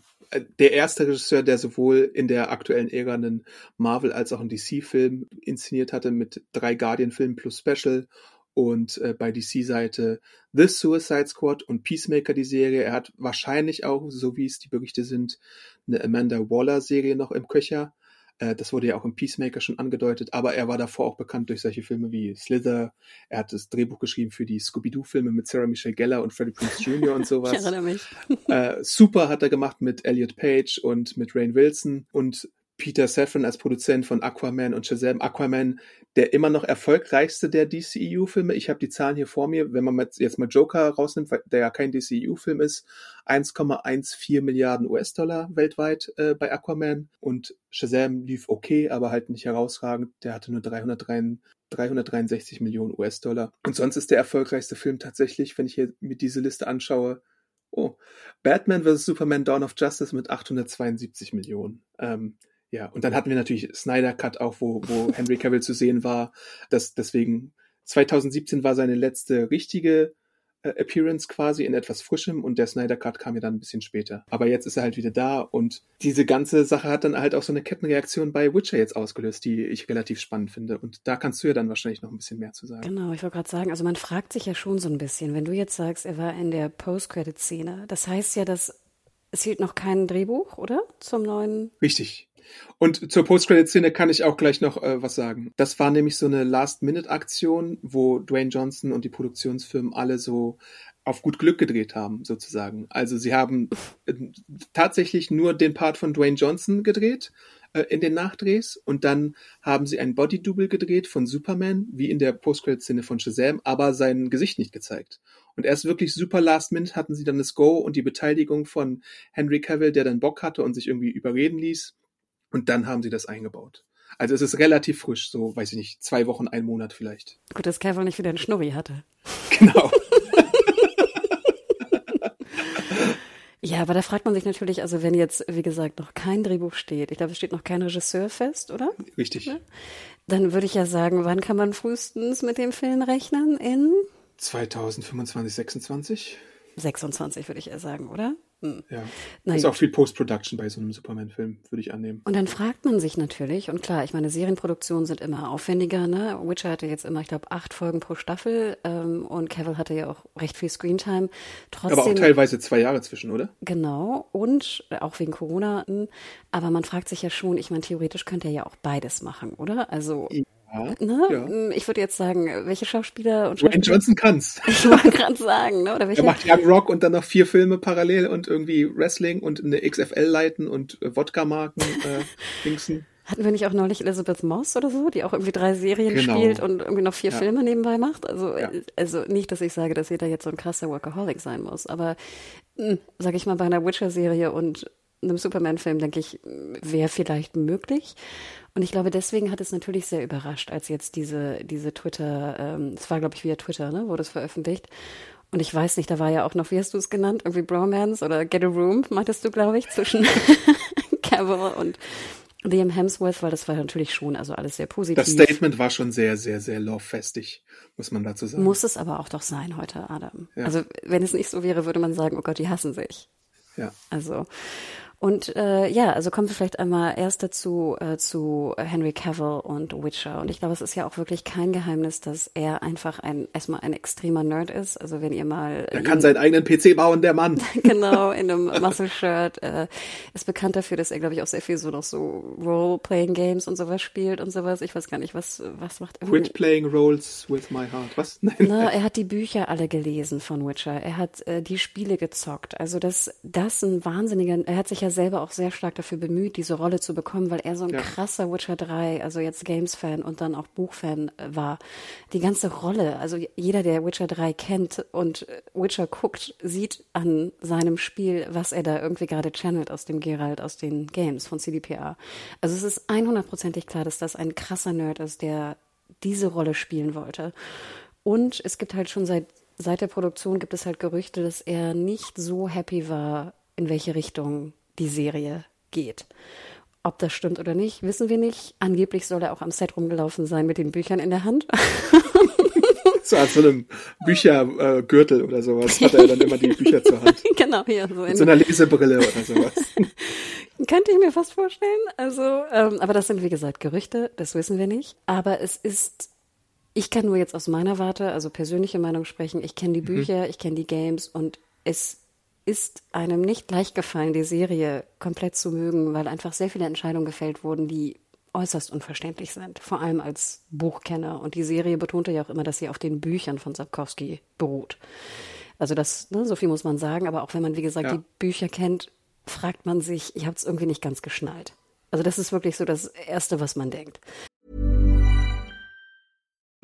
der erste Regisseur, der sowohl in der aktuellen Ära einen Marvel als auch einen DC-Film inszeniert hatte mit drei Guardian-Filmen plus Special und äh, bei DC-Seite The Suicide Squad und Peacemaker die Serie. Er hat wahrscheinlich auch, so wie es die Berichte sind, eine Amanda Waller-Serie noch im Köcher. Äh, das wurde ja auch im Peacemaker schon angedeutet, aber er war davor auch bekannt durch solche Filme wie Slither. Er hat das Drehbuch geschrieben für die Scooby-Doo-Filme mit Sarah Michelle Gellar und Freddie Prinze Jr. und sowas. ich erinnere mich. Äh, Super hat er gemacht mit Elliot Page und mit Rain Wilson und Peter Safran als Produzent von Aquaman und Shazam. Aquaman, der immer noch erfolgreichste der DCEU-Filme. Ich habe die Zahlen hier vor mir. Wenn man jetzt mal Joker rausnimmt, der ja kein DCEU-Film ist, 1,14 Milliarden US-Dollar weltweit äh, bei Aquaman. Und Shazam lief okay, aber halt nicht herausragend. Der hatte nur 303, 363 Millionen US-Dollar. Und sonst ist der erfolgreichste Film tatsächlich, wenn ich hier mir diese Liste anschaue, Oh, Batman vs. Superman Dawn of Justice mit 872 Millionen. Ähm, ja, und dann hatten wir natürlich Snyder Cut auch, wo, wo Henry Cavill zu sehen war. Das, deswegen 2017 war seine letzte richtige äh, Appearance quasi in etwas Frischem und der Snyder Cut kam ja dann ein bisschen später. Aber jetzt ist er halt wieder da und diese ganze Sache hat dann halt auch so eine Kettenreaktion bei Witcher jetzt ausgelöst, die ich relativ spannend finde. Und da kannst du ja dann wahrscheinlich noch ein bisschen mehr zu sagen. Genau, ich wollte gerade sagen, also man fragt sich ja schon so ein bisschen, wenn du jetzt sagst, er war in der Post-Credit-Szene, das heißt ja, dass es hielt noch kein Drehbuch, oder? Zum neuen. Richtig. Und zur Post-Credit-Szene kann ich auch gleich noch äh, was sagen. Das war nämlich so eine Last-Minute-Aktion, wo Dwayne Johnson und die Produktionsfirmen alle so auf gut Glück gedreht haben, sozusagen. Also sie haben äh, tatsächlich nur den Part von Dwayne Johnson gedreht äh, in den Nachdrehs und dann haben sie ein Body-Double gedreht von Superman, wie in der Post-Credit-Szene von Shazam, aber sein Gesicht nicht gezeigt. Und erst wirklich super last minute hatten sie dann das Go und die Beteiligung von Henry Cavill, der dann Bock hatte und sich irgendwie überreden ließ. Und dann haben sie das eingebaut. Also es ist relativ frisch, so, weiß ich nicht, zwei Wochen, ein Monat vielleicht. Gut, dass Cavill nicht wieder einen Schnurri hatte. Genau. Ja, aber da fragt man sich natürlich, also wenn jetzt, wie gesagt, noch kein Drehbuch steht, ich glaube, es steht noch kein Regisseur fest, oder? Richtig. Dann würde ich ja sagen, wann kann man frühestens mit dem Film rechnen? In 2025, 26? 26, würde ich eher sagen, oder? Hm. Ja. Nein. Ist auch viel Post-Production bei so einem Superman-Film, würde ich annehmen. Und dann fragt man sich natürlich, und klar, ich meine, Serienproduktionen sind immer aufwendiger, ne? Witcher hatte jetzt immer, ich glaube, acht Folgen pro Staffel ähm, und Cavill hatte ja auch recht viel Screentime. Trotzdem, Aber auch teilweise zwei Jahre zwischen, oder? Genau, und auch wegen Corona. hm, Aber man fragt sich ja schon, ich meine, theoretisch könnte er ja auch beides machen, oder? Also, Ja. ne? ja. Hm, Ich würde jetzt sagen, welche Schauspieler und Schauspieler. Johnson kann's. Ich wollte gerade sagen, ne? Oder Er welche. macht Young Rock und dann noch vier Filme parallel und irgendwie Wrestling und eine XFL leiten und äh, Wodka-Marken äh, dingsen. Hatten wir nicht auch neulich Elizabeth Moss oder so, die auch irgendwie drei Serien Genau. spielt und irgendwie noch vier Ja. Filme nebenbei macht? Also, Ja. äh, also nicht, dass ich sage, dass jeder jetzt so ein krasser Workaholic sein muss, aber mh, sag ich mal, bei einer Witcher-Serie und einem Superman-Film, denke ich, wäre vielleicht möglich. Und ich glaube, deswegen hat es natürlich sehr überrascht, als jetzt diese, diese Twitter, ähm, es war, glaube ich, via Twitter, ne, wurde es veröffentlicht. Und ich weiß nicht, da war ja auch noch, wie hast du es genannt? Irgendwie Bromance oder Get a Room, meintest du, glaube ich, zwischen Cavill und Liam Hemsworth, weil das war natürlich schon also alles sehr positiv. Das Statement war schon sehr, sehr, sehr love-festig, muss man dazu sagen. Muss es aber auch doch sein heute, Adam. Ja. Also wenn es nicht so wäre, würde man sagen, oh Gott, die hassen sich. Ja. Also und äh, ja, also kommen wir vielleicht einmal erst dazu äh, zu Henry Cavill und Witcher. Und ich glaube, es ist ja auch wirklich kein Geheimnis, dass er einfach ein erstmal ein extremer Nerd ist. Also wenn ihr mal Er kann seinen eigenen PC bauen, der Mann. genau, in einem Muscle-Shirt. Äh, ist bekannt dafür, dass er, glaube ich, auch sehr viel so noch so Role-Playing-Games und sowas spielt und sowas. Ich weiß gar nicht, was, was macht er? Quit playing roles with my heart. Was? Nein. Na, er hat die Bücher alle gelesen von Witcher. Er hat äh, die Spiele gezockt. Also das, das ein wahnsinniger. Er hat sich ja selber auch sehr stark dafür bemüht, diese Rolle zu bekommen, weil er so ein Ja. krasser Witcher 3, also jetzt Games-Fan und dann auch Buchfan äh, war. Die ganze Rolle, also jeder, der Witcher 3 kennt und Witcher guckt, sieht an seinem Spiel, was er da irgendwie gerade channelt aus dem Geralt, aus den Games von CDPR. Also es ist 100%ig klar, dass das ein krasser Nerd ist, der diese Rolle spielen wollte. Und es gibt halt schon seit, seit der Produktion gibt es halt Gerüchte, dass er nicht so happy war, in welche Richtung die Serie geht. Ob das stimmt oder nicht, wissen wir nicht. Angeblich soll er auch am Set rumgelaufen sein mit den Büchern in der Hand. So als so einem Büchergürtel Gürtel oder sowas hat er dann immer die Bücher zur Hand. genau, hier so Mit in, so einer Lesebrille oder sowas. Könnte ich mir fast vorstellen. Also, ähm, aber das sind wie gesagt Gerüchte, das wissen wir nicht. Aber es ist, ich kann nur jetzt aus meiner Warte, also persönliche Meinung sprechen. Ich kenne die Bücher, ich kenne die Games und es ist einem nicht leicht gefallen, die Serie komplett zu mögen, weil einfach sehr viele Entscheidungen gefällt wurden, die äußerst unverständlich sind, vor allem als Buchkenner. Und die Serie betonte ja auch immer, dass sie auf den Büchern von Sapkowski beruht. Also das, ne, so viel muss man sagen, aber auch wenn man, wie gesagt, Ja. die Bücher kennt, fragt man sich, ich habe es irgendwie nicht ganz geschnallt. Also das ist wirklich so das Erste, was man denkt.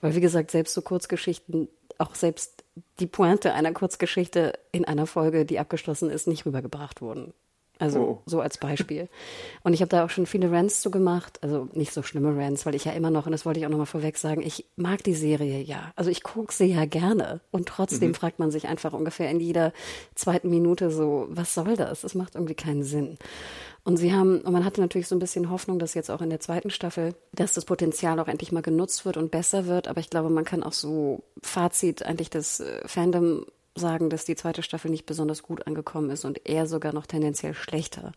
Weil, wie gesagt, selbst so Kurzgeschichten, auch selbst die Pointe einer Kurzgeschichte in einer Folge, die abgeschlossen ist, nicht rübergebracht wurden. Also Oh. so als Beispiel. Und ich habe da auch schon viele Rants zu gemacht, also nicht so schlimme Rants, weil ich ja immer noch, und das wollte ich auch nochmal vorweg sagen, ich mag die Serie ja. Also ich gucke sie ja gerne. Und trotzdem fragt man sich einfach ungefähr in jeder zweiten Minute so, was soll das? Das macht irgendwie keinen Sinn. Und sie haben, und man hatte natürlich so ein bisschen Hoffnung, dass jetzt auch in der zweiten Staffel, dass das Potenzial auch endlich mal genutzt wird und besser wird. Aber ich glaube, man kann auch so Fazit eigentlich das äh, Fandom sagen, dass die zweite Staffel nicht besonders gut angekommen ist und eher sogar noch tendenziell schlechter.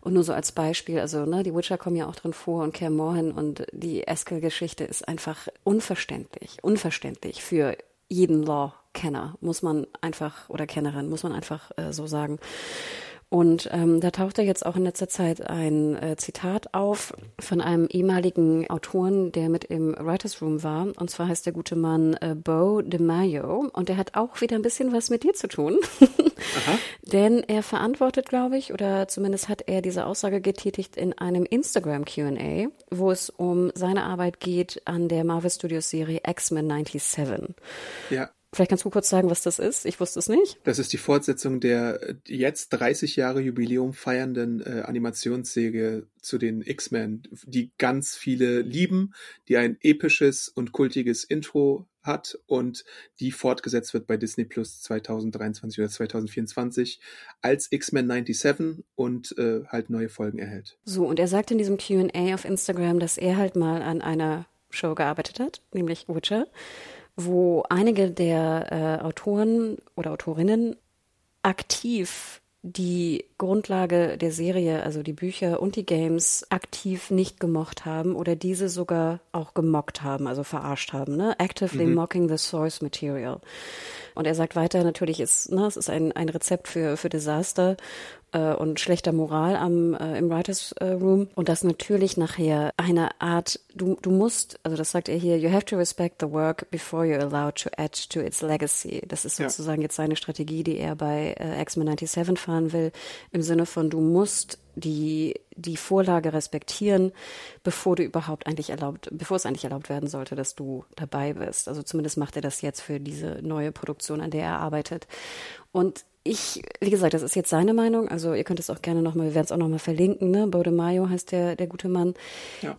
Und nur so als Beispiel, also ne, die Witcher kommen ja auch drin vor und Kaer Morhen und die Eskel-Geschichte ist einfach unverständlich, unverständlich für jeden Law-Kenner, muss man einfach, oder Kennerin, muss man einfach äh, so sagen. Und ähm, da tauchte jetzt auch in letzter Zeit ein äh, Zitat auf von einem ehemaligen Autoren, der mit im Writers Room war. Und zwar heißt der gute Mann äh, Bo DeMaio. Und der hat auch wieder ein bisschen was mit dir zu tun. Denn er verantwortet, glaube ich, oder zumindest hat er diese Aussage getätigt in einem Instagram QA, wo es um seine Arbeit geht an der Marvel Studios Serie X-Men 97. Ja. Vielleicht kannst du kurz sagen, was das ist? Ich wusste es nicht. Das ist die Fortsetzung der äh, jetzt 30 Jahre Jubiläum feiernden äh, Animationsserie zu den X-Men, die ganz viele lieben, die ein episches und kultiges Intro hat und die fortgesetzt wird bei Disney Plus 2023 oder 2024 als X-Men 97 und äh, halt neue Folgen erhält. So, und er sagt in diesem QA auf Instagram, dass er halt mal an einer Show gearbeitet hat, nämlich Witcher, wo einige der äh, Autoren oder Autorinnen aktiv die Grundlage der Serie, also die Bücher und die Games, aktiv nicht gemocht haben oder diese sogar auch gemockt haben, also verarscht haben, ne? Actively mocking the source material. Und er sagt weiter, natürlich ist, ne, es ist ein, ein Rezept für, für Desaster äh, und schlechter Moral am, äh, im Writers äh, Room. Und das natürlich nachher eine Art, du, du musst, also das sagt er hier, you have to respect the work before you're allowed to add to its legacy. Das ist Ja. sozusagen jetzt seine Strategie, die er bei äh, X-Men 97 fahren will, im Sinne von, du musst die, die Vorlage respektieren, bevor du überhaupt eigentlich erlaubt, bevor es eigentlich erlaubt werden sollte, dass du dabei bist. Also zumindest macht er das jetzt für diese neue Produktion, an der er arbeitet. Und ich, wie gesagt, das ist jetzt seine Meinung. Also ihr könnt es auch gerne nochmal, wir werden es auch nochmal verlinken, ne? Bode Mayo heißt der, der gute Mann. Ja.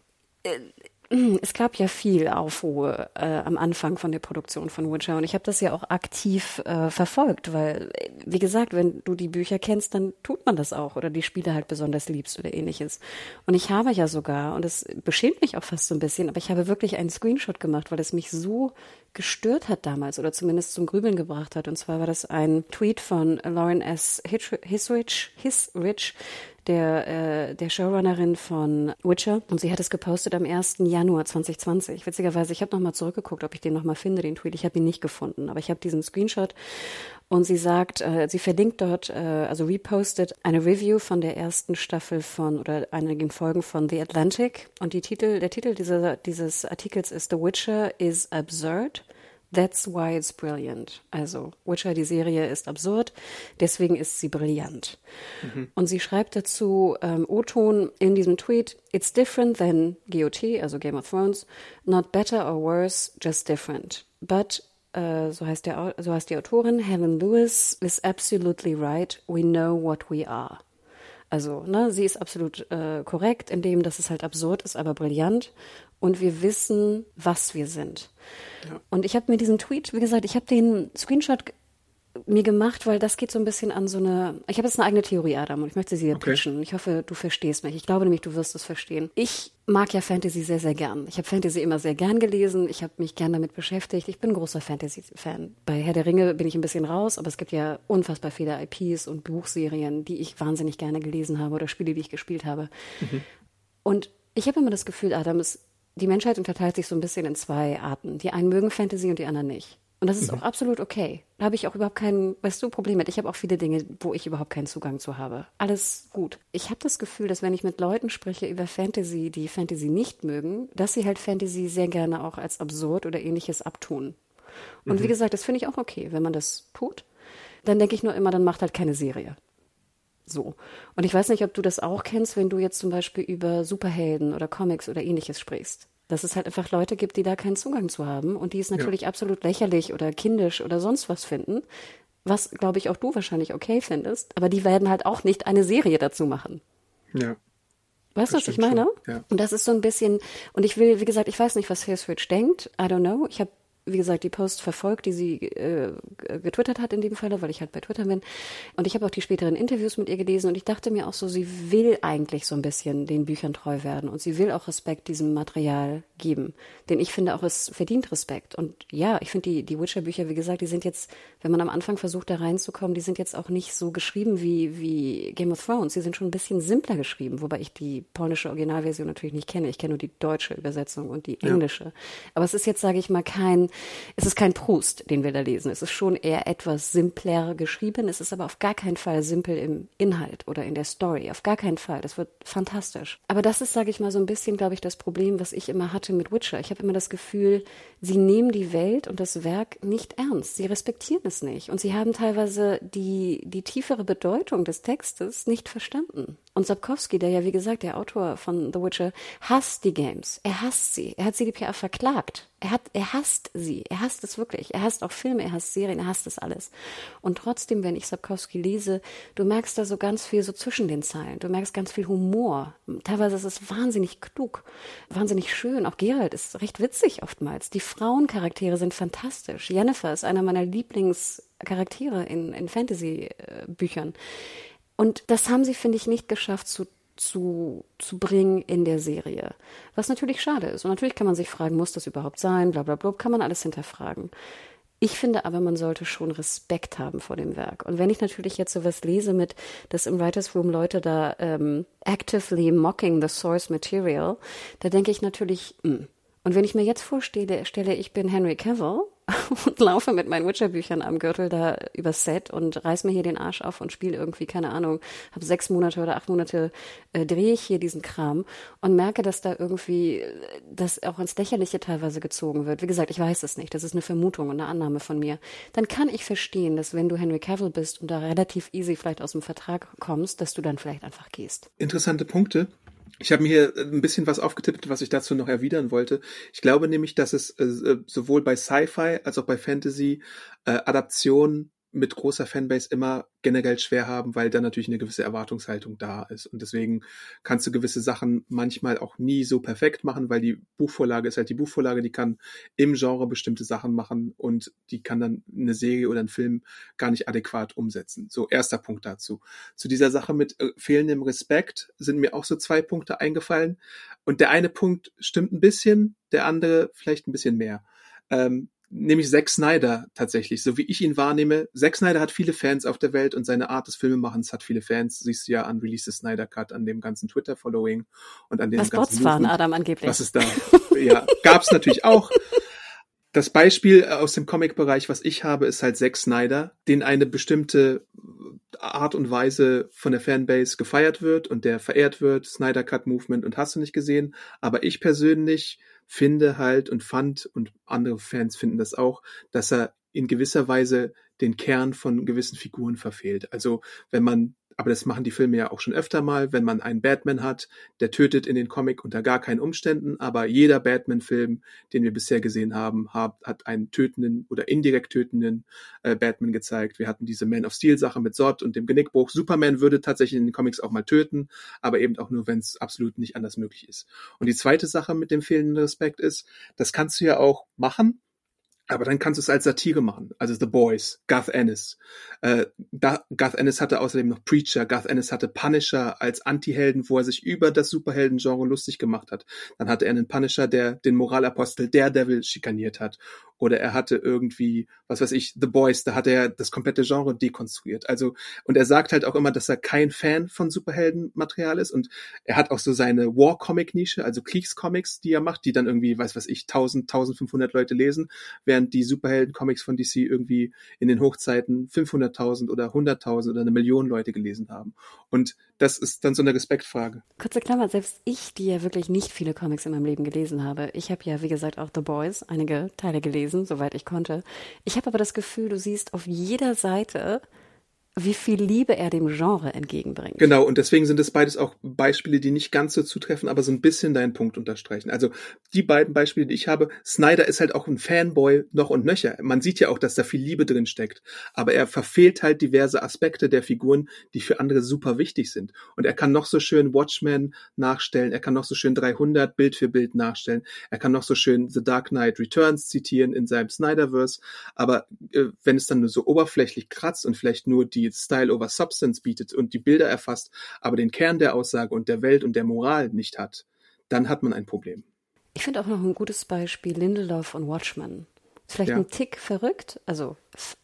Es gab ja viel Aufruhr äh, am Anfang von der Produktion von Witcher und ich habe das ja auch aktiv äh, verfolgt, weil, äh, wie gesagt, wenn du die Bücher kennst, dann tut man das auch oder die Spiele halt besonders liebst oder ähnliches. Und ich habe ja sogar, und es beschämt mich auch fast so ein bisschen, aber ich habe wirklich einen Screenshot gemacht, weil es mich so gestört hat damals oder zumindest zum Grübeln gebracht hat. Und zwar war das ein Tweet von Lauren S. Hisrich, Hisrich der, äh, der Showrunnerin von Witcher. Und sie hat es gepostet am 1. Januar 2020. Witzigerweise, ich habe nochmal zurückgeguckt, ob ich den nochmal finde, den Tweet. Ich habe ihn nicht gefunden, aber ich habe diesen Screenshot. Und sie sagt, äh, sie verlinkt dort, äh, also repostet eine Review von der ersten Staffel von oder einigen Folgen von The Atlantic. Und die Titel, der Titel dieser, dieses Artikels ist The Witcher is absurd. That's why it's brilliant. Also Witcher, die Serie ist absurd, deswegen ist sie brillant. Und sie schreibt dazu ähm, O-Ton in diesem Tweet, It's different than GOT, also Game of Thrones, not better or worse, just different. But äh, so heißt, der, so heißt die Autorin, Helen Lewis is absolutely right. We know what we are. Also, ne, sie ist absolut äh, korrekt in dem, dass es halt absurd ist, aber brillant. Und wir wissen, was wir sind. Und ich habe mir diesen Tweet, wie gesagt, ich habe den Screenshot mir gemacht, weil das geht so ein bisschen an so eine. Ich habe jetzt eine eigene Theorie, Adam, und ich möchte sie dir Okay. pitchen. Ich hoffe, du verstehst mich. Ich glaube nämlich, du wirst es verstehen. Ich mag ja Fantasy sehr, sehr gern. Ich habe Fantasy immer sehr gern gelesen. Ich habe mich gern damit beschäftigt. Ich bin ein großer Fantasy-Fan. Bei Herr der Ringe bin ich ein bisschen raus, aber es gibt ja unfassbar viele IPs und Buchserien, die ich wahnsinnig gerne gelesen habe oder Spiele, die ich gespielt habe. Und ich habe immer das Gefühl, Adam, es, die Menschheit unterteilt sich so ein bisschen in zwei Arten. Die einen mögen Fantasy und die anderen nicht. Und das ist auch absolut okay. Da habe ich auch überhaupt kein, weißt du, Problem mit. Ich habe auch viele Dinge, wo ich überhaupt keinen Zugang zu habe. Alles gut. Ich habe das Gefühl, dass wenn ich mit Leuten spreche über Fantasy, die Fantasy nicht mögen, dass sie halt Fantasy sehr gerne auch als absurd oder ähnliches abtun. Und wie gesagt, das finde ich auch okay, wenn man das tut. Dann denke ich nur immer, dann macht halt keine Serie. So. Und ich weiß nicht, ob du das auch kennst, wenn du jetzt zum Beispiel über Superhelden oder Comics oder ähnliches sprichst. Dass es halt einfach Leute gibt, die da keinen Zugang zu haben und die es natürlich ja. absolut lächerlich oder kindisch oder sonst was finden. Was, glaube ich, auch du wahrscheinlich okay findest. Aber die werden halt auch nicht eine Serie dazu machen. Ja. Weißt du, was ich meine? Ja. Und das ist so ein bisschen, und ich will, wie gesagt, ich weiß nicht, was Hailswitch denkt. I don't know. Ich habe wie gesagt, die Post verfolgt, die sie äh, getwittert hat in dem Falle, weil ich halt bei Twitter bin. Und ich habe auch die späteren Interviews mit ihr gelesen und ich dachte mir auch so, sie will eigentlich so ein bisschen den Büchern treu werden und sie will auch Respekt diesem Material geben. Denn ich finde auch, es verdient Respekt. Und ja, ich finde die, die Witcher-Bücher, wie gesagt, die sind jetzt, wenn man am Anfang versucht, da reinzukommen, die sind jetzt auch nicht so geschrieben wie, wie Game of Thrones. Sie sind schon ein bisschen simpler geschrieben, wobei ich die polnische Originalversion natürlich nicht kenne. Ich kenne nur die deutsche Übersetzung und die englische. Ja. Aber es ist jetzt, sage ich mal, kein es ist kein Proust, den wir da lesen. Es ist schon eher etwas simpler geschrieben. Es ist aber auf gar keinen Fall simpel im Inhalt oder in der Story. Auf gar keinen Fall. Das wird fantastisch. Aber das ist, sage ich mal, so ein bisschen, glaube ich, das Problem, was ich immer hatte mit Witcher. Ich habe immer das Gefühl, sie nehmen die Welt und das Werk nicht ernst. Sie respektieren es nicht. Und sie haben teilweise die, die tiefere Bedeutung des Textes nicht verstanden. Und Sapkowski, der ja, wie gesagt, der Autor von The Witcher, hasst die Games. Er hasst sie. Er hat CDPR verklagt. Er hat, er hasst sie. Er hasst es wirklich. Er hasst auch Filme, er hasst Serien, er hasst es alles. Und trotzdem, wenn ich Sapkowski lese, du merkst da so ganz viel so zwischen den Zeilen. Du merkst ganz viel Humor. Teilweise ist es wahnsinnig klug, wahnsinnig schön. Auch Gerald ist recht witzig oftmals. Die Frauencharaktere sind fantastisch. Jennifer ist einer meiner Lieblingscharaktere in, in Fantasy-Büchern. Und das haben sie, finde ich, nicht geschafft zu zu, zu bringen in der Serie. Was natürlich schade ist. Und natürlich kann man sich fragen, muss das überhaupt sein? Blablabla, kann man alles hinterfragen. Ich finde aber, man sollte schon Respekt haben vor dem Werk. Und wenn ich natürlich jetzt sowas lese mit, dass im Writers Room Leute da ähm, actively mocking the source material, da denke ich natürlich, mh. Und wenn ich mir jetzt vorstelle, stelle, ich bin Henry Cavill und laufe mit meinen Witcher-Büchern am Gürtel da übers Set und reiß mir hier den Arsch auf und spiele irgendwie, keine Ahnung, habe sechs Monate oder acht Monate, äh, drehe ich hier diesen Kram und merke, dass da irgendwie das auch ins Lächerliche teilweise gezogen wird. Wie gesagt, ich weiß es nicht, das ist eine Vermutung und eine Annahme von mir. Dann kann ich verstehen, dass wenn du Henry Cavill bist und da relativ easy vielleicht aus dem Vertrag kommst, dass du dann vielleicht einfach gehst. Interessante Punkte. Ich habe mir hier ein bisschen was aufgetippt, was ich dazu noch erwidern wollte. Ich glaube nämlich, dass es äh, sowohl bei Sci-Fi als auch bei Fantasy äh, Adaptionen mit großer Fanbase immer generell schwer haben, weil da natürlich eine gewisse Erwartungshaltung da ist. Und deswegen kannst du gewisse Sachen manchmal auch nie so perfekt machen, weil die Buchvorlage ist halt die Buchvorlage, die kann im Genre bestimmte Sachen machen und die kann dann eine Serie oder ein Film gar nicht adäquat umsetzen. So, erster Punkt dazu. Zu dieser Sache mit äh, fehlendem Respekt sind mir auch so zwei Punkte eingefallen. Und der eine Punkt stimmt ein bisschen, der andere vielleicht ein bisschen mehr. Ähm, nämlich Zack Snyder tatsächlich, so wie ich ihn wahrnehme. Zack Snyder hat viele Fans auf der Welt und seine Art des Filmemachens hat viele Fans. Siehst du ja an Release the Snyder Cut, an dem ganzen Twitter-Following und an dem Was ganzen Bots waren, Adam angeblich. Was ist da? ja, gab's natürlich auch. Das Beispiel aus dem Comic-Bereich, was ich habe, ist halt Zack Snyder, den eine bestimmte Art und Weise von der Fanbase gefeiert wird und der verehrt wird, Snyder Cut Movement und hast du nicht gesehen. Aber ich persönlich finde halt und fand, und andere Fans finden das auch, dass er in gewisser Weise den Kern von gewissen Figuren verfehlt. Also wenn man aber das machen die Filme ja auch schon öfter mal, wenn man einen Batman hat, der tötet in den Comic unter gar keinen Umständen, aber jeder Batman-Film, den wir bisher gesehen haben, hat, einen tötenden oder indirekt tötenden äh, Batman gezeigt. Wir hatten diese Man of Steel-Sache mit Zod und dem Genickbruch. Superman würde tatsächlich in den Comics auch mal töten, aber eben auch nur, wenn es absolut nicht anders möglich ist. Und die zweite Sache mit dem fehlenden Respekt ist, das kannst du ja auch machen, aber dann kannst du es als Satire machen. Also The Boys, Garth Ennis. Äh, Garth Ennis hatte außerdem noch Preacher. Garth Ennis hatte Punisher als Anti-Helden, wo er sich über das Superhelden-Genre lustig gemacht hat. Dann hatte er einen Punisher, der den Moralapostel Daredevil schikaniert hat. Oder er hatte irgendwie, was weiß ich, The Boys, da hat er das komplette Genre dekonstruiert. Also, und er sagt halt auch immer, dass er kein Fan von Superheldenmaterial ist. Und er hat auch so seine War-Comic-Nische, also Kriegscomics, die er macht, die dann irgendwie, weiß was ich, 1000, 1500 Leute lesen, während die Superhelden-Comics von DC irgendwie in den Hochzeiten 500.000 oder 100.000 oder eine Million Leute gelesen haben. Und das ist dann so eine Respektfrage. Kurze Klammer, selbst ich, die ja wirklich nicht viele Comics in meinem Leben gelesen habe, ich habe ja, wie gesagt, auch The Boys, einige Teile gelesen, soweit ich konnte. Ich habe aber das Gefühl, du siehst auf jeder Seite wie viel Liebe er dem Genre entgegenbringt. Genau, und deswegen sind es beides auch Beispiele, die nicht ganz so zutreffen, aber so ein bisschen deinen Punkt unterstreichen. Also die beiden Beispiele, die ich habe, Snyder ist halt auch ein Fanboy noch und nöcher. Man sieht ja auch, dass da viel Liebe drin steckt, aber er verfehlt halt diverse Aspekte der Figuren, die für andere super wichtig sind. Und er kann noch so schön Watchmen nachstellen, er kann noch so schön 300 Bild für Bild nachstellen, er kann noch so schön The Dark Knight Returns zitieren in seinem Snyderverse, aber äh, wenn es dann nur so oberflächlich kratzt und vielleicht nur die Style over Substance bietet und die Bilder erfasst, aber den Kern der Aussage und der Welt und der Moral nicht hat, dann hat man ein Problem. Ich finde auch noch ein gutes Beispiel Lindelof und Watchmen. Vielleicht ja. ein Tick verrückt, also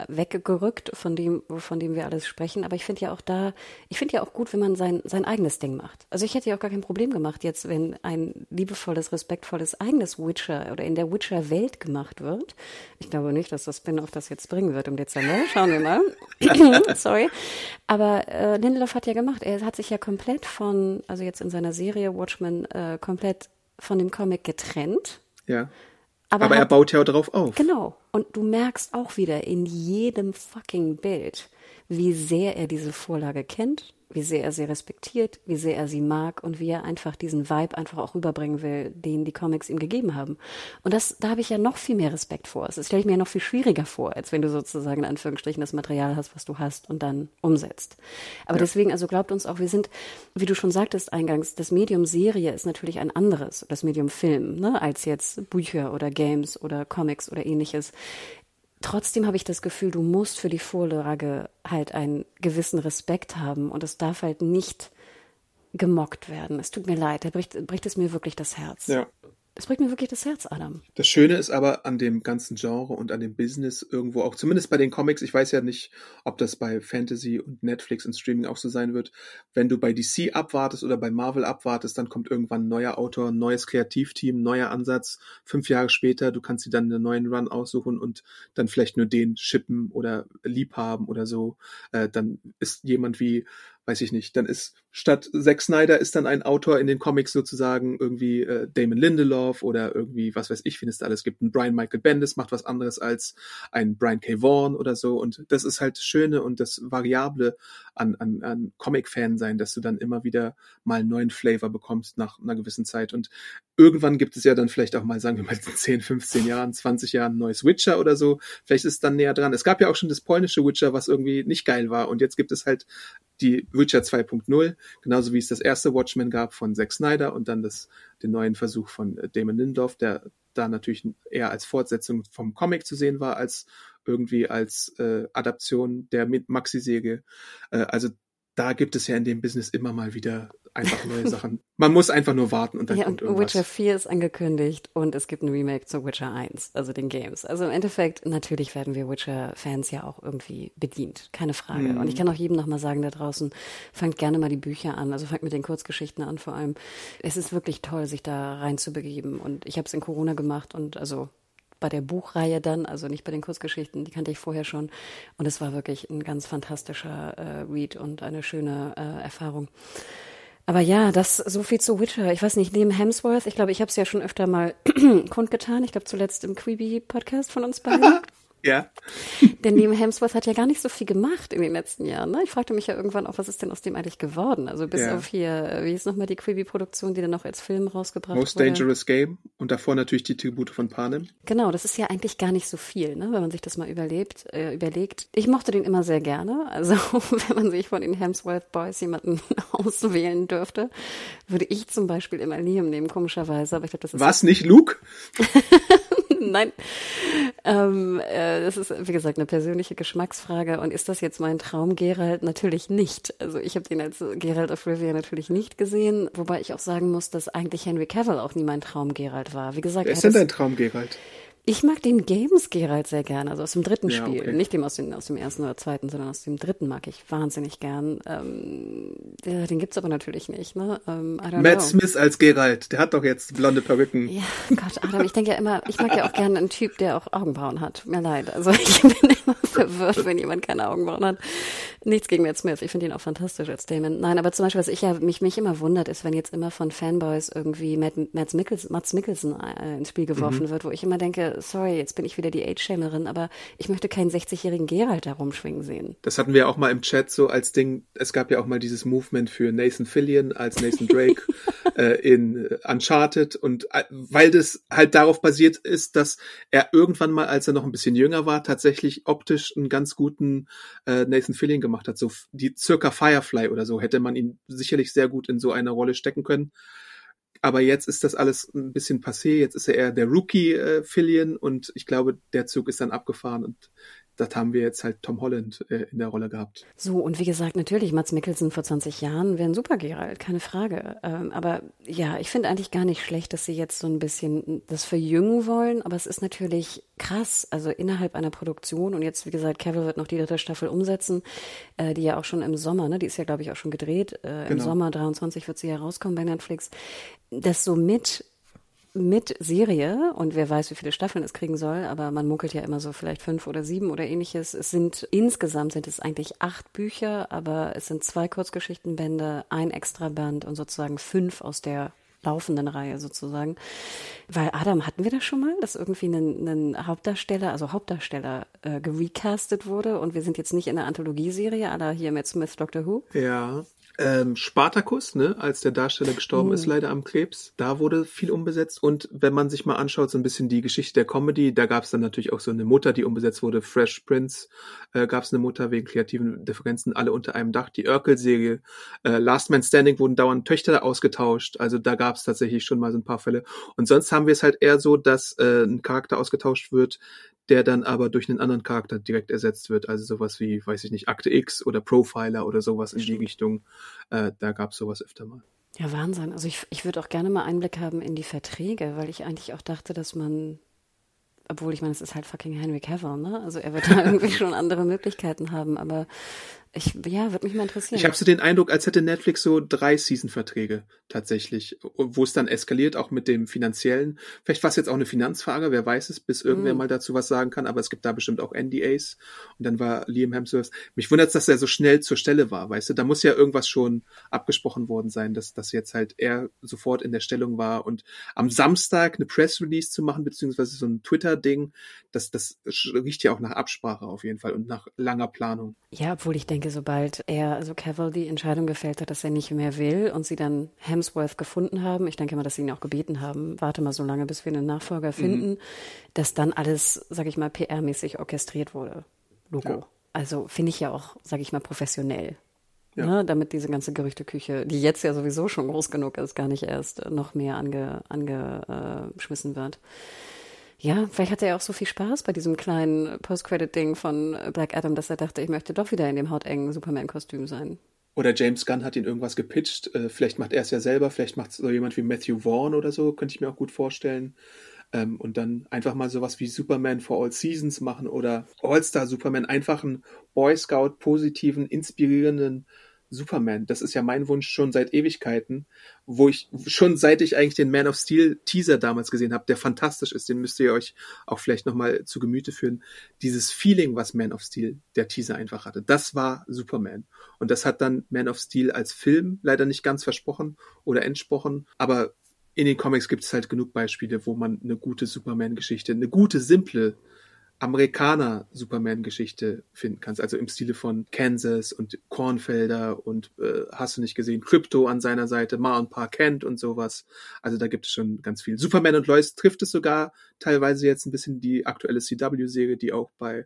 weggerückt von dem, von dem wir alles sprechen. Aber ich finde ja auch da, ich finde ja auch gut, wenn man sein, sein eigenes Ding macht. Also ich hätte ja auch gar kein Problem gemacht, jetzt, wenn ein liebevolles, respektvolles eigenes Witcher oder in der Witcher-Welt gemacht wird. Ich glaube nicht, dass das Spin-off das jetzt bringen wird im Dezember. Schauen wir mal. Sorry. Aber äh, Lindelof hat ja gemacht, er hat sich ja komplett von, also jetzt in seiner Serie Watchmen, äh, komplett von dem Comic getrennt. Ja aber, aber hat, er baut ja darauf auf. Genau. Und du merkst auch wieder in jedem fucking Bild, wie sehr er diese Vorlage kennt, wie sehr er sie respektiert, wie sehr er sie mag und wie er einfach diesen Vibe einfach auch rüberbringen will, den die Comics ihm gegeben haben. Und das, da habe ich ja noch viel mehr Respekt vor. Das stelle ich mir ja noch viel schwieriger vor, als wenn du sozusagen in Anführungsstrichen das Material hast, was du hast und dann umsetzt. Aber ja. deswegen, also glaubt uns auch, wir sind, wie du schon sagtest eingangs, das Medium Serie ist natürlich ein anderes, das Medium Film, ne, als jetzt Bücher oder Games oder Comics oder ähnliches trotzdem habe ich das Gefühl, du musst für die Vorlage halt einen gewissen Respekt haben und es darf halt nicht gemockt werden. Es tut mir leid, da bricht, bricht es mir wirklich das Herz. Ja. Es bricht mir wirklich das Herz, Adam. Das Schöne ist aber an dem ganzen Genre und an dem Business irgendwo auch, zumindest bei den Comics, ich weiß ja nicht, ob das bei Fantasy und Netflix und Streaming auch so sein wird. Wenn du bei DC abwartest oder bei Marvel abwartest, dann kommt irgendwann ein neuer Autor, neues Kreativteam, neuer Ansatz. Fünf Jahre später, du kannst dir dann einen neuen Run aussuchen und dann vielleicht nur den shippen oder lieb haben oder so. Äh, dann ist jemand wie weiß ich nicht, dann ist statt Zack Snyder ist dann ein Autor in den Comics sozusagen irgendwie äh, Damon Lindelof oder irgendwie, was weiß ich, wenn es da alles gibt. Ein Brian Michael Bendis macht was anderes als ein Brian K. Vaughan oder so. Und das ist halt das Schöne und das Variable an, an, an Comic-Fan sein, dass du dann immer wieder mal einen neuen Flavor bekommst nach einer gewissen Zeit. Und irgendwann gibt es ja dann vielleicht auch mal, sagen wir mal, in 10, 15 Jahren, 20 Jahren ein neues Witcher oder so. Vielleicht ist es dann näher dran. Es gab ja auch schon das polnische Witcher, was irgendwie nicht geil war. Und jetzt gibt es halt die Witcher 2.0, genauso wie es das erste Watchmen gab von Zack Snyder und dann das, den neuen Versuch von äh, Damon Lindelof, der da natürlich eher als Fortsetzung vom Comic zu sehen war, als irgendwie als äh, Adaption der Maxi-Säge. Äh, also da gibt es ja in dem Business immer mal wieder einfach neue Sachen. Man muss einfach nur warten und dann ja, kommt irgendwas. Witcher 4 ist angekündigt und es gibt ein Remake zu Witcher 1, also den Games. Also im Endeffekt, natürlich werden wir Witcher-Fans ja auch irgendwie bedient, keine Frage. Mhm. Und ich kann auch jedem nochmal sagen da draußen, fangt gerne mal die Bücher an, also fangt mit den Kurzgeschichten an vor allem. Es ist wirklich toll, sich da reinzubegeben und ich habe es in Corona gemacht und also bei der Buchreihe dann, also nicht bei den Kurzgeschichten, die kannte ich vorher schon. Und es war wirklich ein ganz fantastischer äh, Read und eine schöne äh, Erfahrung. Aber ja, das so viel zu Witcher. Ich weiß nicht, neben Hemsworth, ich glaube, ich habe es ja schon öfter mal kundgetan. Ich glaube zuletzt im Queeby-Podcast von uns beiden. Ja. Denn neben Hemsworth hat ja gar nicht so viel gemacht in den letzten Jahren. Ne? Ich fragte mich ja irgendwann auch, was ist denn aus dem eigentlich geworden? Also bis ja. auf hier, wie ist nochmal die Quibi-Produktion, die dann noch als Film rausgebracht Most wurde? Most Dangerous Game und davor natürlich die Tribute von Panem. Genau, das ist ja eigentlich gar nicht so viel, ne? wenn man sich das mal überlebt, äh, überlegt. Ich mochte den immer sehr gerne. Also wenn man sich von den Hemsworth Boys jemanden auswählen dürfte, würde ich zum Beispiel immer Liam nehmen, komischerweise. Aber ich glaube, das ist was nicht Luke? Nein. Ähm, äh, das ist, wie gesagt, eine persönliche Geschmacksfrage. Und ist das jetzt mein Traum Gerald? Natürlich nicht. Also ich habe den als Gerald of Rivia natürlich nicht gesehen. Wobei ich auch sagen muss, dass eigentlich Henry Cavill auch nie mein Traum Gerald war. Wie gesagt, Wer ist denn dein Traum Gerald? Ich mag den Games Geralt sehr gern, also aus dem dritten ja, Spiel. Okay. Nicht dem aus, dem aus dem ersten oder zweiten, sondern aus dem dritten mag ich wahnsinnig gern. Ähm, der, den gibt's aber natürlich nicht, ne? Ähm, Matt know. Smith als Geralt, der hat doch jetzt blonde Perücken. Ja, Gott, Adam, ich denke ja immer, ich mag ja auch gerne einen Typ, der auch Augenbrauen hat. Mir leid. Also ich bin immer verwirrt, wenn jemand keine Augenbrauen hat. Nichts gegen Matt Smith. Ich finde ihn auch fantastisch als Damon. Nein, aber zum Beispiel, was ich ja mich, mich immer wundert, ist, wenn jetzt immer von Fanboys irgendwie Matt, Matt Mikkelsen, Mats Mikkelsen äh, ins Spiel geworfen mhm. wird, wo ich immer denke, sorry, jetzt bin ich wieder die Age-Shamerin, aber ich möchte keinen 60-jährigen Geralt da rumschwingen sehen. Das hatten wir auch mal im Chat so als Ding. Es gab ja auch mal dieses Movement für Nathan Fillion als Nathan Drake äh, in Uncharted und äh, weil das halt darauf basiert ist, dass er irgendwann mal, als er noch ein bisschen jünger war, tatsächlich optisch einen ganz guten äh, Nathan Fillion gemacht hat. So die circa Firefly oder so hätte man ihn sicherlich sehr gut in so eine Rolle stecken können. Aber jetzt ist das alles ein bisschen passé. Jetzt ist er eher der Rookie äh, und ich glaube, der Zug ist dann abgefahren und das haben wir jetzt halt Tom Holland äh, in der Rolle gehabt. So, und wie gesagt, natürlich, Mats Mikkelsen vor 20 Jahren wäre ein super Geralt, keine Frage. Ähm, aber ja, ich finde eigentlich gar nicht schlecht, dass sie jetzt so ein bisschen das verjüngen wollen, aber es ist natürlich krass, also innerhalb einer Produktion und jetzt, wie gesagt, Cavill wird noch die dritte Staffel umsetzen, äh, die ja auch schon im Sommer, ne, die ist ja, glaube ich, auch schon gedreht, äh, im genau. Sommer 23 wird sie ja rauskommen bei Netflix, das so mit mit Serie und wer weiß, wie viele Staffeln es kriegen soll, aber man munkelt ja immer so vielleicht fünf oder sieben oder ähnliches. Es sind insgesamt sind es eigentlich acht Bücher, aber es sind zwei Kurzgeschichtenbände, ein Extraband und sozusagen fünf aus der laufenden Reihe sozusagen. Weil Adam, hatten wir das schon mal, dass irgendwie ein, ein Hauptdarsteller, also Hauptdarsteller äh, gerecastet wurde und wir sind jetzt nicht in der Anthologieserie aller hier mit Smith Doctor Who? Ja, ähm, Spartacus, ne, als der Darsteller gestorben mhm. ist, leider am Krebs, da wurde viel umbesetzt. Und wenn man sich mal anschaut, so ein bisschen die Geschichte der Comedy, da gab es dann natürlich auch so eine Mutter, die umbesetzt wurde. Fresh Prince äh, gab es eine Mutter wegen kreativen Differenzen, alle unter einem Dach. Die Urkel-Serie, äh, Last Man Standing wurden dauernd Töchter ausgetauscht. Also da gab es tatsächlich schon mal so ein paar Fälle. Und sonst haben wir es halt eher so, dass äh, ein Charakter ausgetauscht wird, der dann aber durch einen anderen Charakter direkt ersetzt wird. Also sowas wie, weiß ich nicht, Akte X oder Profiler oder sowas in die Richtung. Äh, da gab es sowas öfter mal. Ja, Wahnsinn. Also ich, ich würde auch gerne mal Einblick haben in die Verträge, weil ich eigentlich auch dachte, dass man, obwohl ich meine, es ist halt fucking Henry Cavill, ne? Also er wird da irgendwie schon andere Möglichkeiten haben, aber ich, ja, würde mich mal interessieren. Ich habe so den Eindruck, als hätte Netflix so drei Season-Verträge tatsächlich, wo es dann eskaliert, auch mit dem finanziellen. Vielleicht war es jetzt auch eine Finanzfrage, wer weiß es, bis irgendwer mm. mal dazu was sagen kann, aber es gibt da bestimmt auch NDAs. Und dann war Liam Hemsworth. Mich wundert dass er so schnell zur Stelle war, weißt du? Da muss ja irgendwas schon abgesprochen worden sein, dass das jetzt halt er sofort in der Stellung war. Und am Samstag eine Press-Release zu machen, beziehungsweise so ein Twitter-Ding, das, das riecht ja auch nach Absprache auf jeden Fall und nach langer Planung. Ja, obwohl ich denke, denke, sobald er, also Cavill, die Entscheidung gefällt hat, dass er nicht mehr will und sie dann Hemsworth gefunden haben, ich denke mal, dass sie ihn auch gebeten haben, warte mal so lange, bis wir einen Nachfolger finden, mhm. dass dann alles, sag ich mal, PR-mäßig orchestriert wurde. Logo. Ja. Also finde ich ja auch, sag ich mal, professionell. Ja. Ne, damit diese ganze Gerüchteküche, die jetzt ja sowieso schon groß genug ist, gar nicht erst noch mehr ange, angeschmissen wird. Ja, vielleicht hatte er auch so viel Spaß bei diesem kleinen Post-Credit-Ding von Black Adam, dass er dachte, ich möchte doch wieder in dem hautengen Superman-Kostüm sein. Oder James Gunn hat ihn irgendwas gepitcht. Äh, vielleicht macht er es ja selber, vielleicht macht es so jemand wie Matthew Vaughn oder so, könnte ich mir auch gut vorstellen. Ähm, und dann einfach mal sowas wie Superman for All Seasons machen oder All-Star Superman, einfach einen Boy Scout positiven, inspirierenden Superman. Das ist ja mein Wunsch schon seit Ewigkeiten, wo ich schon seit ich eigentlich den Man of Steel Teaser damals gesehen habe, der fantastisch ist, den müsst ihr euch auch vielleicht nochmal zu Gemüte führen. Dieses Feeling, was Man of Steel, der Teaser einfach hatte, das war Superman. Und das hat dann Man of Steel als Film leider nicht ganz versprochen oder entsprochen, aber in den Comics gibt es halt genug Beispiele, wo man eine gute Superman-Geschichte, eine gute, simple Amerikaner-Superman-Geschichte finden kannst. Also im Stile von Kansas und Kornfelder und äh, hast du nicht gesehen, Crypto an seiner Seite, Ma und Pa Kent und sowas. Also da gibt es schon ganz viel. Superman und Lois trifft es sogar teilweise jetzt ein bisschen die aktuelle CW-Serie, die auch bei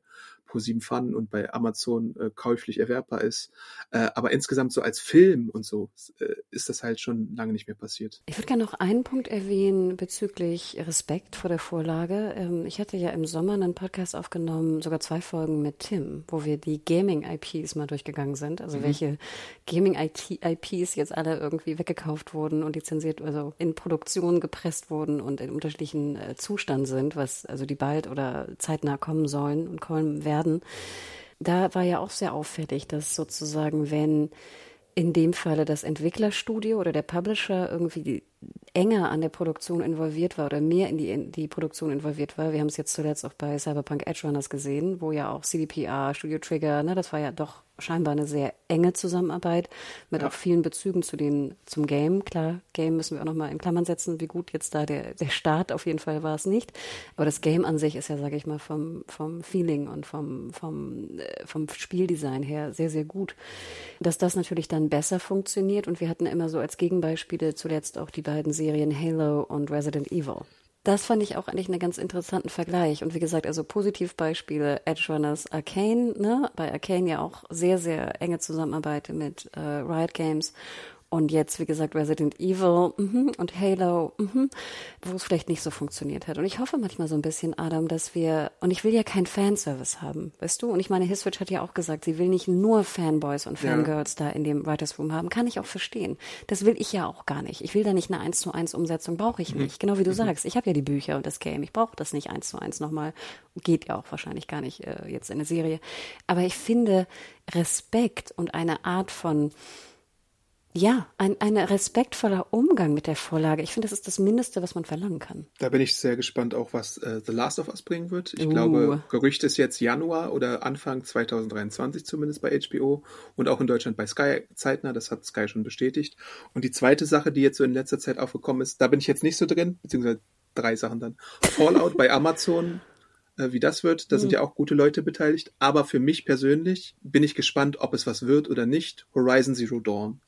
ProSieben Fun und bei Amazon äh, käuflich erwerbbar ist. Äh, aber insgesamt so als Film und so äh, ist das halt schon lange nicht mehr passiert. Ich würde gerne noch einen Punkt erwähnen bezüglich Respekt vor der Vorlage. Ähm, ich hatte ja im Sommer einen Podcast aufgenommen, sogar zwei Folgen mit Tim, wo wir die Gaming-IPs mal durchgegangen sind. Also mhm. welche Gaming-IPs jetzt alle irgendwie weggekauft wurden und lizenziert, also in Produktion gepresst wurden und in unterschiedlichen äh, Zustand sind, was also die bald oder zeitnah kommen sollen und kommen werden werden. Da war ja auch sehr auffällig, dass sozusagen, wenn in dem Falle das Entwicklerstudio oder der Publisher irgendwie enger an der Produktion involviert war oder mehr in die, in die Produktion involviert war. Wir haben es jetzt zuletzt auch bei Cyberpunk Edge Runners gesehen, wo ja auch CDPR, Studio Trigger, ne, das war ja doch scheinbar eine sehr enge Zusammenarbeit mit ja. auch vielen Bezügen zu den, zum Game. Klar, Game müssen wir auch nochmal in Klammern setzen, wie gut jetzt da der, der Start auf jeden Fall war es nicht. Aber das Game an sich ist ja, sage ich mal, vom, vom Feeling und vom, vom, äh, vom Spieldesign her sehr, sehr gut. Dass das natürlich dann besser funktioniert und wir hatten immer so als Gegenbeispiele zuletzt auch die beiden Serien Halo und Resident Evil. Das fand ich auch eigentlich einen ganz interessanten Vergleich. Und wie gesagt, also Positivbeispiele Edge Runners Arcane, ne? Bei Arcane ja auch sehr, sehr enge Zusammenarbeit mit äh, Riot Games und jetzt, wie gesagt, Resident Evil mm und Halo, mm wo es vielleicht nicht so funktioniert hat. Und ich hoffe manchmal so ein bisschen, Adam, dass wir, und ich will ja keinen Fanservice haben, weißt du? Und ich meine, Hiswitch hat ja auch gesagt, sie will nicht nur Fanboys und Fangirls ja. da in dem Writers Room haben. Kann ich auch verstehen. Das will ich ja auch gar nicht. Ich will da nicht eine 1 zu 1 Umsetzung, brauche ich mhm. nicht. Genau wie du mhm. sagst. Ich habe ja die Bücher und das Game. Ich brauche das nicht 1 zu 1 nochmal. Geht ja auch wahrscheinlich gar nicht äh, jetzt in der Serie. Aber ich finde Respekt und eine Art von, ja, ein, ein respektvoller Umgang mit der Vorlage. Ich finde, das ist das Mindeste, was man verlangen kann. Da bin ich sehr gespannt auch, was äh, The Last of Us bringen wird. Ich uh. glaube, Gerücht ist jetzt Januar oder Anfang 2023 zumindest bei HBO und auch in Deutschland bei Sky zeitnah. Das hat Sky schon bestätigt. Und die zweite Sache, die jetzt so in letzter Zeit aufgekommen ist, da bin ich jetzt nicht so drin, beziehungsweise drei Sachen dann. Fallout bei Amazon äh, wie das wird. Da mhm. sind ja auch gute Leute beteiligt. Aber für mich persönlich bin ich gespannt, ob es was wird oder nicht. Horizon Zero Dawn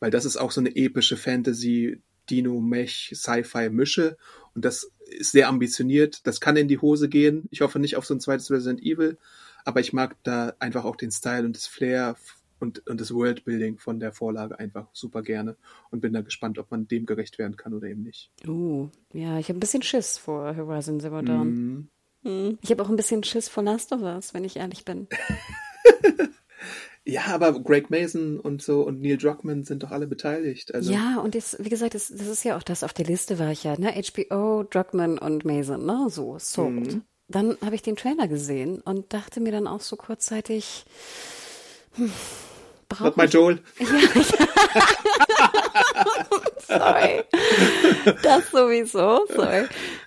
weil das ist auch so eine epische Fantasy, Dino, Mech, Sci-Fi-Mische und das ist sehr ambitioniert. Das kann in die Hose gehen. Ich hoffe nicht auf so ein zweites Resident Evil, aber ich mag da einfach auch den Style und das Flair und, und das Worldbuilding von der Vorlage einfach super gerne und bin da gespannt, ob man dem gerecht werden kann oder eben nicht. Uh, ja, ich habe ein bisschen Schiss vor Horizon Zero Dawn. Mm. Ich habe auch ein bisschen Schiss vor Last of Us, wenn ich ehrlich bin. Ja, aber Greg Mason und so und Neil Druckmann sind doch alle beteiligt. Also. Ja, und das, wie gesagt, das, das ist ja auch das auf der Liste war ich ja, ne? HBO, Druckmann und Mason, ne? So, sold. Mhm. Dann habe ich den Trailer gesehen und dachte mir dann auch so kurzzeitig, hm, Not my Joel. Ja, sorry. Das sowieso, sorry.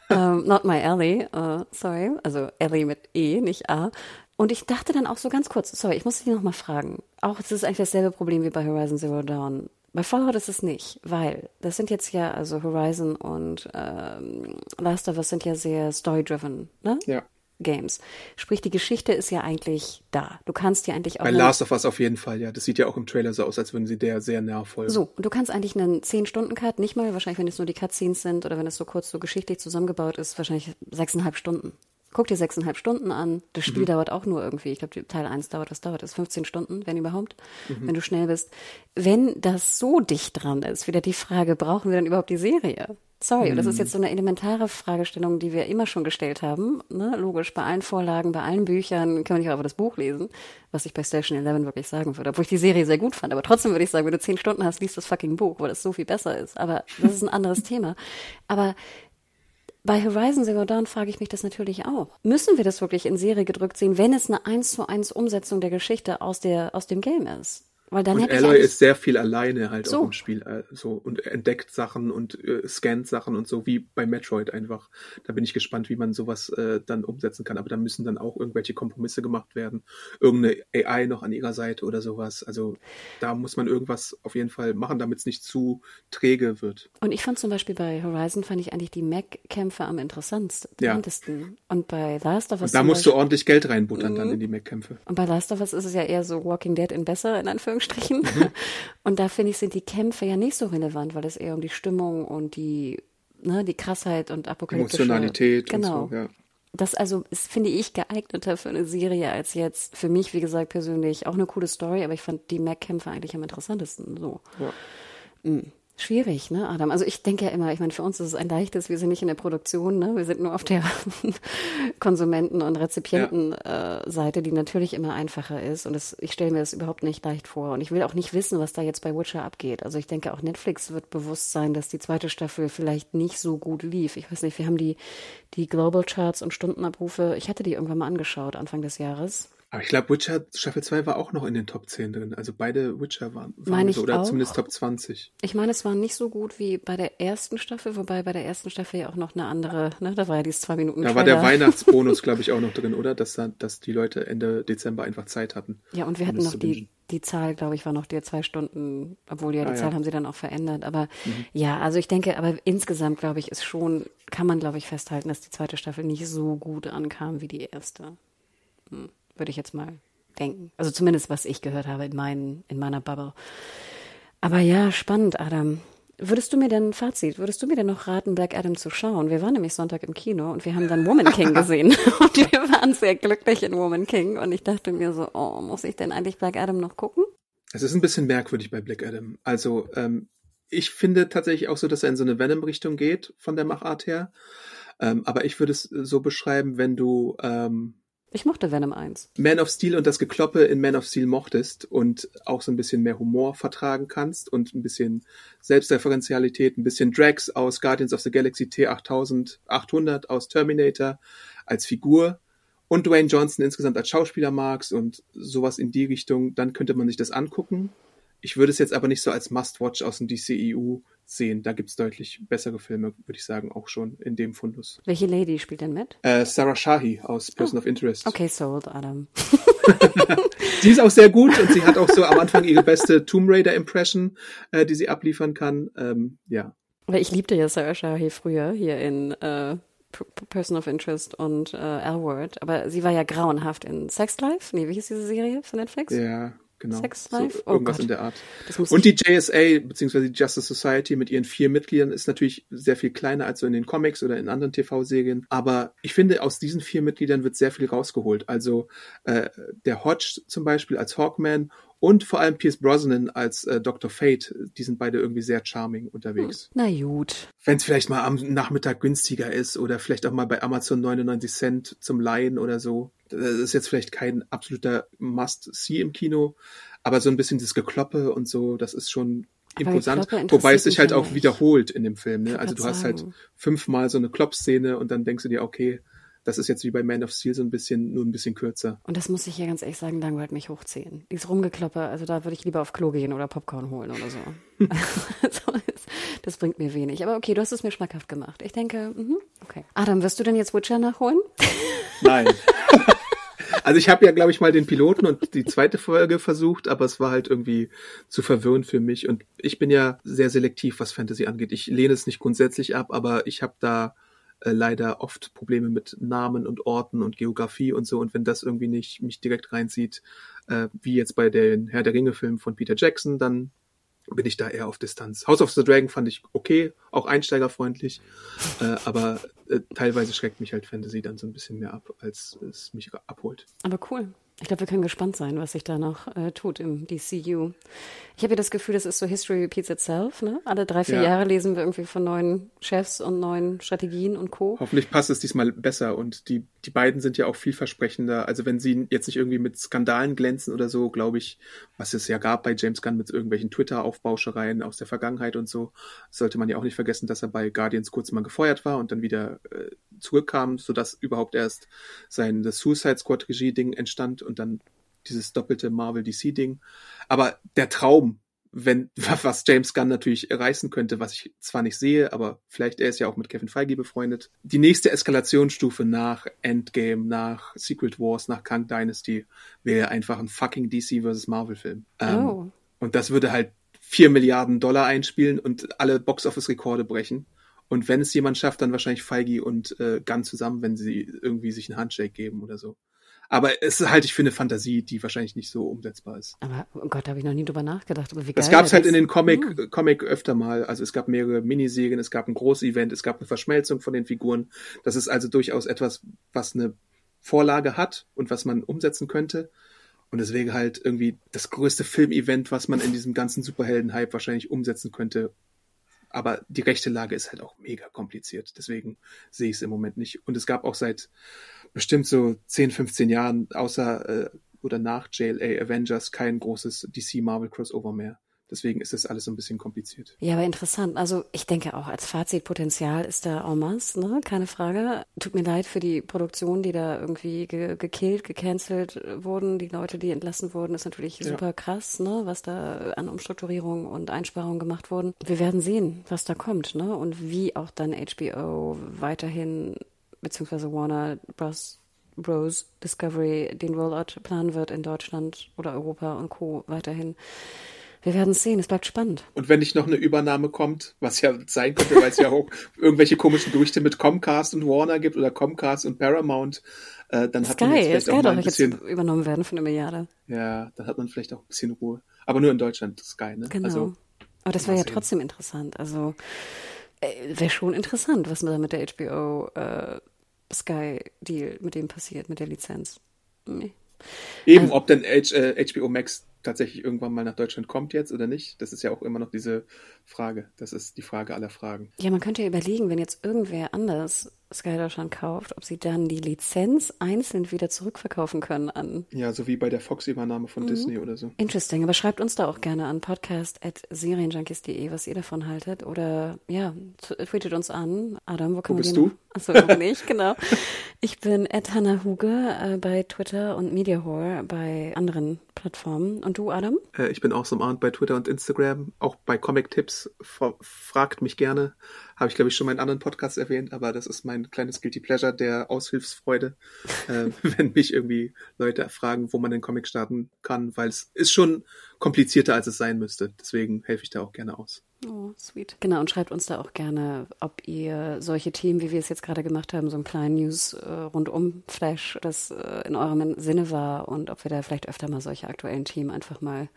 Um, ähm, not my Ellie, uh, sorry. Also Ellie mit E, nicht A. Und ich dachte dann auch so ganz kurz, sorry, ich muss dich noch mal fragen. Auch es ist eigentlich dasselbe Problem wie bei Horizon Zero Dawn. Bei Fallout ist es nicht, weil das sind jetzt ja, also Horizon und ähm, Last of Us sind ja sehr story-driven, ne? Ja. Games. Sprich, die Geschichte ist ja eigentlich da. Du kannst ja eigentlich auch. Bei Last of Us auf jeden Fall, ja. Das sieht ja auch im Trailer so aus, als würden sie der sehr nah folgen. So, und du kannst eigentlich einen 10-Stunden-Cut, nicht mal, wahrscheinlich, wenn es nur die Cutscenes sind oder wenn es so kurz so geschichtlich zusammengebaut ist, wahrscheinlich sechseinhalb Stunden. Guck dir sechseinhalb Stunden an. Das Spiel mhm. dauert auch nur irgendwie, ich glaube, Teil 1 dauert, was dauert das? 15 Stunden, wenn überhaupt, mhm. wenn du schnell bist. Wenn das so dicht dran ist, wieder die Frage, brauchen wir dann überhaupt die Serie? Sorry, mhm. das ist mhm. jetzt so eine elementare Fragestellung, die wir immer schon gestellt haben. Ne? Logisch, bei allen Vorlagen, bei allen Büchern kann man nicht auch einfach das Buch lesen, was ich bei Station 11 wirklich sagen würde, obwohl ich die Serie sehr gut fand. Aber trotzdem würde ich sagen, wenn du zehn Stunden hast, liest das fucking Buch, weil das so viel besser ist. Aber das ist ein anderes Thema. Aber bei Horizon Zero Dawn frage ich mich das natürlich auch. Müssen wir das wirklich in Serie gedrückt sehen, wenn es eine eins zu eins Umsetzung der Geschichte aus der aus dem Game ist? Weil dann und Aloy ist sehr viel alleine halt so. auch im Spiel äh, so und entdeckt Sachen und äh, scannt Sachen und so wie bei Metroid einfach. Da bin ich gespannt, wie man sowas äh, dann umsetzen kann. Aber da müssen dann auch irgendwelche Kompromisse gemacht werden. Irgendeine AI noch an ihrer Seite oder sowas. Also da muss man irgendwas auf jeden Fall machen, damit es nicht zu träge wird. Und ich fand zum Beispiel bei Horizon fand ich eigentlich die Mac-Kämpfe am interessantesten. Ja. Und bei Last of Us. Und da musst Beispiel, du ordentlich Geld reinbuttern mhm. dann in die Mac-Kämpfe. Und bei Last of Us ist es ja eher so Walking Dead in besser, in Anführungszeichen. Anführungsstrichen. Mhm. Und da finde ich, sind die Kämpfe ja nicht so relevant, weil es eher um die Stimmung und die, ne, die Krassheit und apokalyptische... Emotionalität genau. und so, ja. Das also ist, finde ich, geeigneter für eine Serie als jetzt. Für mich, wie gesagt, persönlich auch eine coole Story, aber ich fand die Mac-Kämpfe eigentlich am interessantesten. So. Ja. Mhm. Schwierig, ne, Adam? Also ich denke ja immer, ich meine, für uns ist es ein leichtes, wir sind nicht in der Produktion, ne? Wir sind nur auf der Konsumenten- und Rezipientenseite, ja. die natürlich immer einfacher ist. Und das, ich stelle mir das überhaupt nicht leicht vor. Und ich will auch nicht wissen, was da jetzt bei Witcher abgeht. Also ich denke, auch Netflix wird bewusst sein, dass die zweite Staffel vielleicht nicht so gut lief. Ich weiß nicht, wir haben die, die Global Charts und Stundenabrufe, ich hatte die irgendwann mal angeschaut, Anfang des Jahres. Aber ich glaube, Witcher Staffel 2 war auch noch in den Top 10 drin. Also beide Witcher waren, waren so, ich oder auch. zumindest Top 20. Ich meine, es war nicht so gut wie bei der ersten Staffel, wobei bei der ersten Staffel ja auch noch eine andere, ne, da war ja dieses zwei Minuten Da war der. Weihnachtsbonus, glaube ich, auch noch drin, oder? Dass, da, dass die Leute Ende Dezember einfach Zeit hatten. Ja, und wir hatten noch die, die Zahl, glaube ich, war noch die zwei Stunden, obwohl ja die Ah, Zahl ja. haben sie dann auch verändert. Aber ja, also ich denke, aber insgesamt, glaube ich, ist schon, kann man, glaube ich, festhalten, dass die zweite Staffel nicht so gut ankam wie die erste. Hm, würde ich jetzt mal denken. Also zumindest, was ich gehört habe in, meinen, in meiner Bubble. Aber ja, spannend, Adam. Würdest du mir denn, Fazit, würdest du mir denn noch raten, Black Adam zu schauen? Wir waren nämlich Sonntag im Kino und wir haben dann Woman King gesehen. und wir waren sehr glücklich in Woman King. Und ich dachte mir so, oh, muss ich denn eigentlich Black Adam noch gucken? Es ist ein bisschen merkwürdig bei Black Adam. Also, ähm, ich finde tatsächlich auch so, dass er in so eine Venom-Richtung geht, von der Machart her. Ähm, aber ich würde es so beschreiben, wenn du ähm, Ich mochte Venom 1. Man of Steel und das Gekloppe in Man of Steel mochtest und auch so ein bisschen mehr Humor vertragen kannst und ein bisschen Selbstreferenzialität, ein bisschen Drax aus Guardians of the Galaxy T8800 aus Terminator als Figur und Dwayne Johnson insgesamt als Schauspieler magst und sowas in die Richtung, dann könnte man sich das angucken. Ich würde es jetzt aber nicht so als Must-Watch aus dem DCEU sehen. Da gibt's deutlich bessere Filme, würde ich sagen, auch schon in dem Fundus. Welche Lady spielt denn mit? Äh, Sarah Shahi aus Person of Interest. Okay, sold, Adam. Sie ist auch sehr gut und sie hat auch so am Anfang ihre beste Tomb Raider Impression, äh, die sie abliefern kann. Ähm, ja. Weil ich liebte ja Sarah Shahi früher hier in äh, Person of Interest und äh, L-Word. Aber sie war ja grauenhaft in Sex Life. Nee, wie hieß diese Serie von Netflix? Ja, genau. Sex so, Life? Oh irgendwas Gott. in der Art. Und die JSA, beziehungsweise die Justice Society mit ihren vier Mitgliedern ist natürlich sehr viel kleiner als so in den Comics oder in anderen TV-Serien. Aber ich finde, aus diesen vier Mitgliedern wird sehr viel rausgeholt. Also äh, der Hodge zum Beispiel als Hawkman und vor allem Pierce Brosnan als äh, Dr. Fate, die sind beide irgendwie sehr charming unterwegs. Na gut. wenn es vielleicht mal am Nachmittag günstiger ist oder vielleicht auch mal bei Amazon 99 Cent zum Leihen oder so. Das ist jetzt vielleicht kein absoluter Must-See im Kino, aber so ein bisschen das Gekloppe und so, das ist schon imposant. Wobei es sich halt auch nicht. wiederholt in dem Film. Ne? Also du hast halt fünfmal so eine Klopp-Szene und dann denkst du dir, okay, das ist jetzt wie bei Man of Steel so ein bisschen, nur ein bisschen kürzer. Und das muss ich ja ganz ehrlich sagen, langweilt mich hochziehen. Dieses Rumgekloppe, also da würde ich lieber auf Klo gehen oder Popcorn holen oder so. das bringt mir wenig. Aber okay, du hast es mir schmackhaft gemacht. Ich denke, mhm, okay. Adam, wirst du denn jetzt Witcher nachholen? Nein. Also ich habe ja, glaube ich, mal den Piloten und die zweite Folge versucht, aber es war halt irgendwie zu verwirrend für mich. Und ich bin ja sehr selektiv, was Fantasy angeht. Ich lehne es nicht grundsätzlich ab, aber ich habe da äh, leider oft Probleme mit Namen und Orten und Geografie und so. Und wenn das irgendwie nicht mich direkt reinzieht, äh, wie jetzt bei den Herr der Ringe-Filmen von Peter Jackson, dann bin ich da eher auf Distanz. House of the Dragon fand ich okay, auch einsteigerfreundlich, äh, aber äh, teilweise schreckt mich halt Fantasy dann so ein bisschen mehr ab, als es mich abholt. Aber cool. Ich glaube, wir können gespannt sein, was sich da noch äh, tut im DCU. Ich habe ja das Gefühl, das ist so History repeats itself. Ne? Alle drei, vier Ja. Jahre lesen wir irgendwie von neuen Chefs und neuen Strategien und Co. Hoffentlich passt es diesmal besser und die, die beiden sind ja auch vielversprechender. Also wenn sie jetzt nicht irgendwie mit Skandalen glänzen oder so, glaube ich, was es ja gab bei James Gunn mit irgendwelchen Twitter-Aufbauschereien aus der Vergangenheit und so, sollte man ja auch nicht vergessen, dass er bei Guardians kurz mal gefeuert war und dann wieder äh, zurückkam, sodass überhaupt erst sein das Suicide Squad Regie-Ding entstand und dann dieses doppelte Marvel-DC-Ding. Aber der Traum, wenn, was James Gunn natürlich reißen könnte, was ich zwar nicht sehe, aber vielleicht er ist ja auch mit Kevin Feige befreundet. Die nächste Eskalationsstufe nach Endgame, nach Secret Wars, nach Kang Dynasty wäre einfach ein fucking DC vs. Marvel Film. Ähm, Oh. Und das würde halt vier Milliarden Dollar einspielen und alle Box-Office-Rekorde brechen. Und wenn es jemand schafft, dann wahrscheinlich Feige und äh, Gunn zusammen, wenn sie irgendwie sich einen Handshake geben oder so. Aber es halte ich für eine Fantasie, die wahrscheinlich nicht so umsetzbar ist. Aber oh Gott, da habe ich noch nie drüber nachgedacht. Aber wie Das geil gab es halt das- in den Comic, Hm. Comic öfter mal. Also es gab mehrere Miniserien, es gab ein Großevent, es gab eine Verschmelzung von den Figuren. Das ist also durchaus etwas, was eine Vorlage hat und was man umsetzen könnte. Und deswegen halt irgendwie das größte Filmevent, was man in diesem ganzen Superhelden-Hype wahrscheinlich umsetzen könnte. Aber die rechte Lage ist halt auch mega kompliziert. Deswegen sehe ich es im Moment nicht. Und es gab auch seit bestimmt so 10, 15 Jahren, außer äh, oder nach JLA Avengers, kein großes DC Marvel Crossover mehr. Deswegen ist das alles so ein bisschen kompliziert. Ja, aber interessant. Also ich denke auch als Fazitpotenzial ist da en masse, ne? Keine Frage. Tut mir leid für die Produktion, die da irgendwie ge gekillt, gecancelt wurden. Die Leute, die entlassen wurden, ist natürlich super ja. krass, ne? Was da an Umstrukturierung und Einsparungen gemacht wurden. Wir werden sehen, was da kommt, ne? Und wie auch dann HBO weiterhin beziehungsweise Warner Bros. Bros. Discovery den Rollout planen wird in Deutschland oder Europa und Co. weiterhin wir werden es sehen, es bleibt spannend. Und wenn nicht noch eine Übernahme kommt, was ja sein könnte, weil es ja auch irgendwelche komischen Gerüchte mit Comcast und Warner gibt oder Comcast und Paramount, äh, dann Sky, hat man jetzt vielleicht Sky auch mal ein bisschen, übernommen werden von der Milliarde. ja, dann hat man vielleicht auch ein bisschen Ruhe. Aber nur in Deutschland, Sky, ne? Genau. Also, Aber das wäre ja sehen. trotzdem interessant. Also äh, wäre schon interessant, was da mit der HBO äh, Sky Deal mit dem passiert, mit der Lizenz. Nee. Eben, ob denn H, äh, HBO Max tatsächlich irgendwann mal nach Deutschland kommt jetzt oder nicht, das ist ja auch immer noch diese Frage. Das ist die Frage aller Fragen. Ja, man könnte ja überlegen, wenn jetzt irgendwer anders Sky Deutschland kauft, ob sie dann die Lizenz einzeln wieder zurückverkaufen können an. Ja, so wie bei der Fox-Übernahme Mhm. von Disney oder so. Interesting, aber schreibt uns da auch gerne an podcast.serienjunkies.de, was ihr davon haltet. Oder ja, tweetet uns an. Adam, wo kann man bist du? Achso, noch nicht, genau. Ich bin Ed Hannah Huge äh, bei Twitter und Mediahore bei anderen Plattformen. Und du, Adam? Äh, ich bin auch so am Abend bei Twitter und Instagram, auch bei Comic Tipps. Fra fragt mich gerne. Habe ich, glaube ich, schon mal in anderen Podcasts erwähnt, aber das ist mein kleines Guilty Pleasure der Aushilfsfreude, äh, wenn mich irgendwie Leute fragen, wo man den Comic starten kann, weil es ist schon komplizierter, als es sein müsste. Deswegen helfe ich da auch gerne aus. Oh, sweet. Genau, und schreibt uns da auch gerne, ob ihr solche Themen, wie wir es jetzt gerade gemacht haben, so einen kleinen News-Rundum-Flash, das äh, in eurem Sinne war und ob wir da vielleicht öfter mal solche aktuellen Themen einfach mal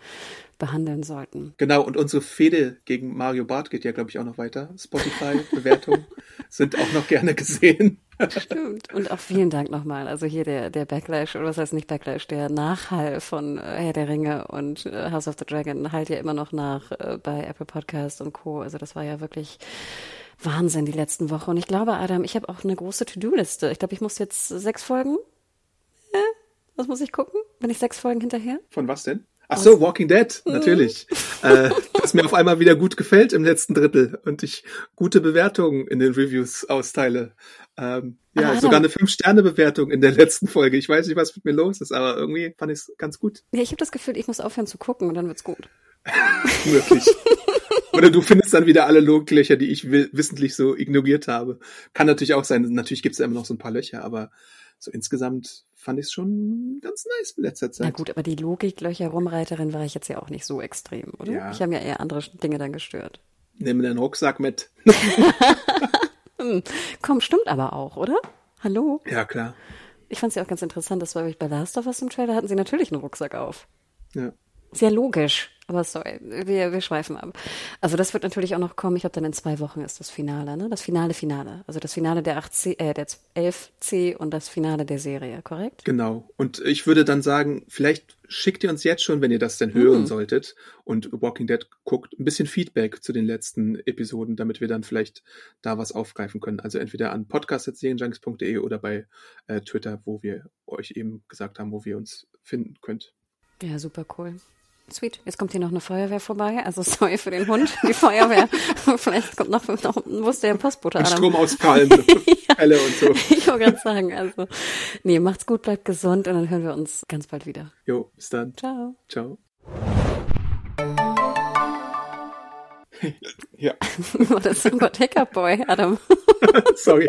behandeln sollten. Genau, und unsere Fehde gegen Mario Barth geht ja, glaube ich, auch noch weiter. Spotify-Bewertungen sind auch noch gerne gesehen. Stimmt. Und auch vielen Dank nochmal. Also hier der, der Backlash, oder was heißt nicht Backlash, der Nachhall von äh, Herr der Ringe und äh, House of the Dragon halt ja immer noch nach äh, bei Apple Podcast und Co. Also das war ja wirklich Wahnsinn die letzten Wochen. Und ich glaube, Adam, ich habe auch eine große To-Do-Liste. Ich glaube, ich muss jetzt sechs Folgen. Was muss ich gucken? Bin ich sechs Folgen hinterher? Von was denn? Ach so, Walking Dead, natürlich. äh, das mir auf einmal wieder gut gefällt im letzten Drittel und ich gute Bewertungen in den Reviews austeile. Ähm, ja, Aber sogar eine Fünf-Sterne-Bewertung in der letzten Folge. Ich weiß nicht, was mit mir los ist, aber irgendwie fand ich es ganz gut. Ja, ich habe das Gefühl, ich muss aufhören zu gucken und dann wird's gut. Möglich. Oder du findest dann wieder alle Loglöcher, die ich wi- wissentlich so ignoriert habe. Kann natürlich auch sein. Natürlich gibt es immer noch so ein paar Löcher, aber so insgesamt fand ich es schon ganz nice in letzter Zeit. Na gut, aber die Logiklöcher Rumreiterin war ich jetzt ja auch nicht so extrem, oder? Ja. Ich habe ja eher andere Dinge dann gestört. Nimm deinen Rucksack mit. Komm, stimmt aber auch, oder? Hallo? Ja, klar. Ich fand es ja auch ganz interessant, dass bei, bei Last of Us im Trailer hatten sie natürlich einen Rucksack auf. Ja. Sehr logisch. Aber sorry, wir, wir schweifen ab. Also das wird natürlich auch noch kommen. Ich glaube, dann in zwei Wochen ist das Finale, ne? Das Finale, Finale. Also das Finale der 8C, äh, der 11C und das Finale der Serie, korrekt? Genau. Und ich würde dann sagen, vielleicht schickt ihr uns jetzt schon, wenn ihr das denn hören solltet und Walking Dead guckt, ein bisschen Feedback zu den letzten Episoden, damit wir dann vielleicht da was aufgreifen können. Also entweder an podcast.serienjunkies.de oder bei äh, Twitter, wo wir euch eben gesagt haben, wo wir uns finden könnt. Ja, super cool. Sweet. Jetzt kommt hier noch eine Feuerwehr vorbei. Also sorry für den Hund, die Feuerwehr. Vielleicht kommt noch, noch wusste der Postbote Adam. Stromausfallen, Fälle und so. Ich wollte gerade sagen, also, nee, macht's gut, bleibt gesund und dann hören wir uns ganz bald wieder. Jo, bis dann. Ciao. Ciao. ja, War das ein Gott Hiccup Boy, Adam? sorry.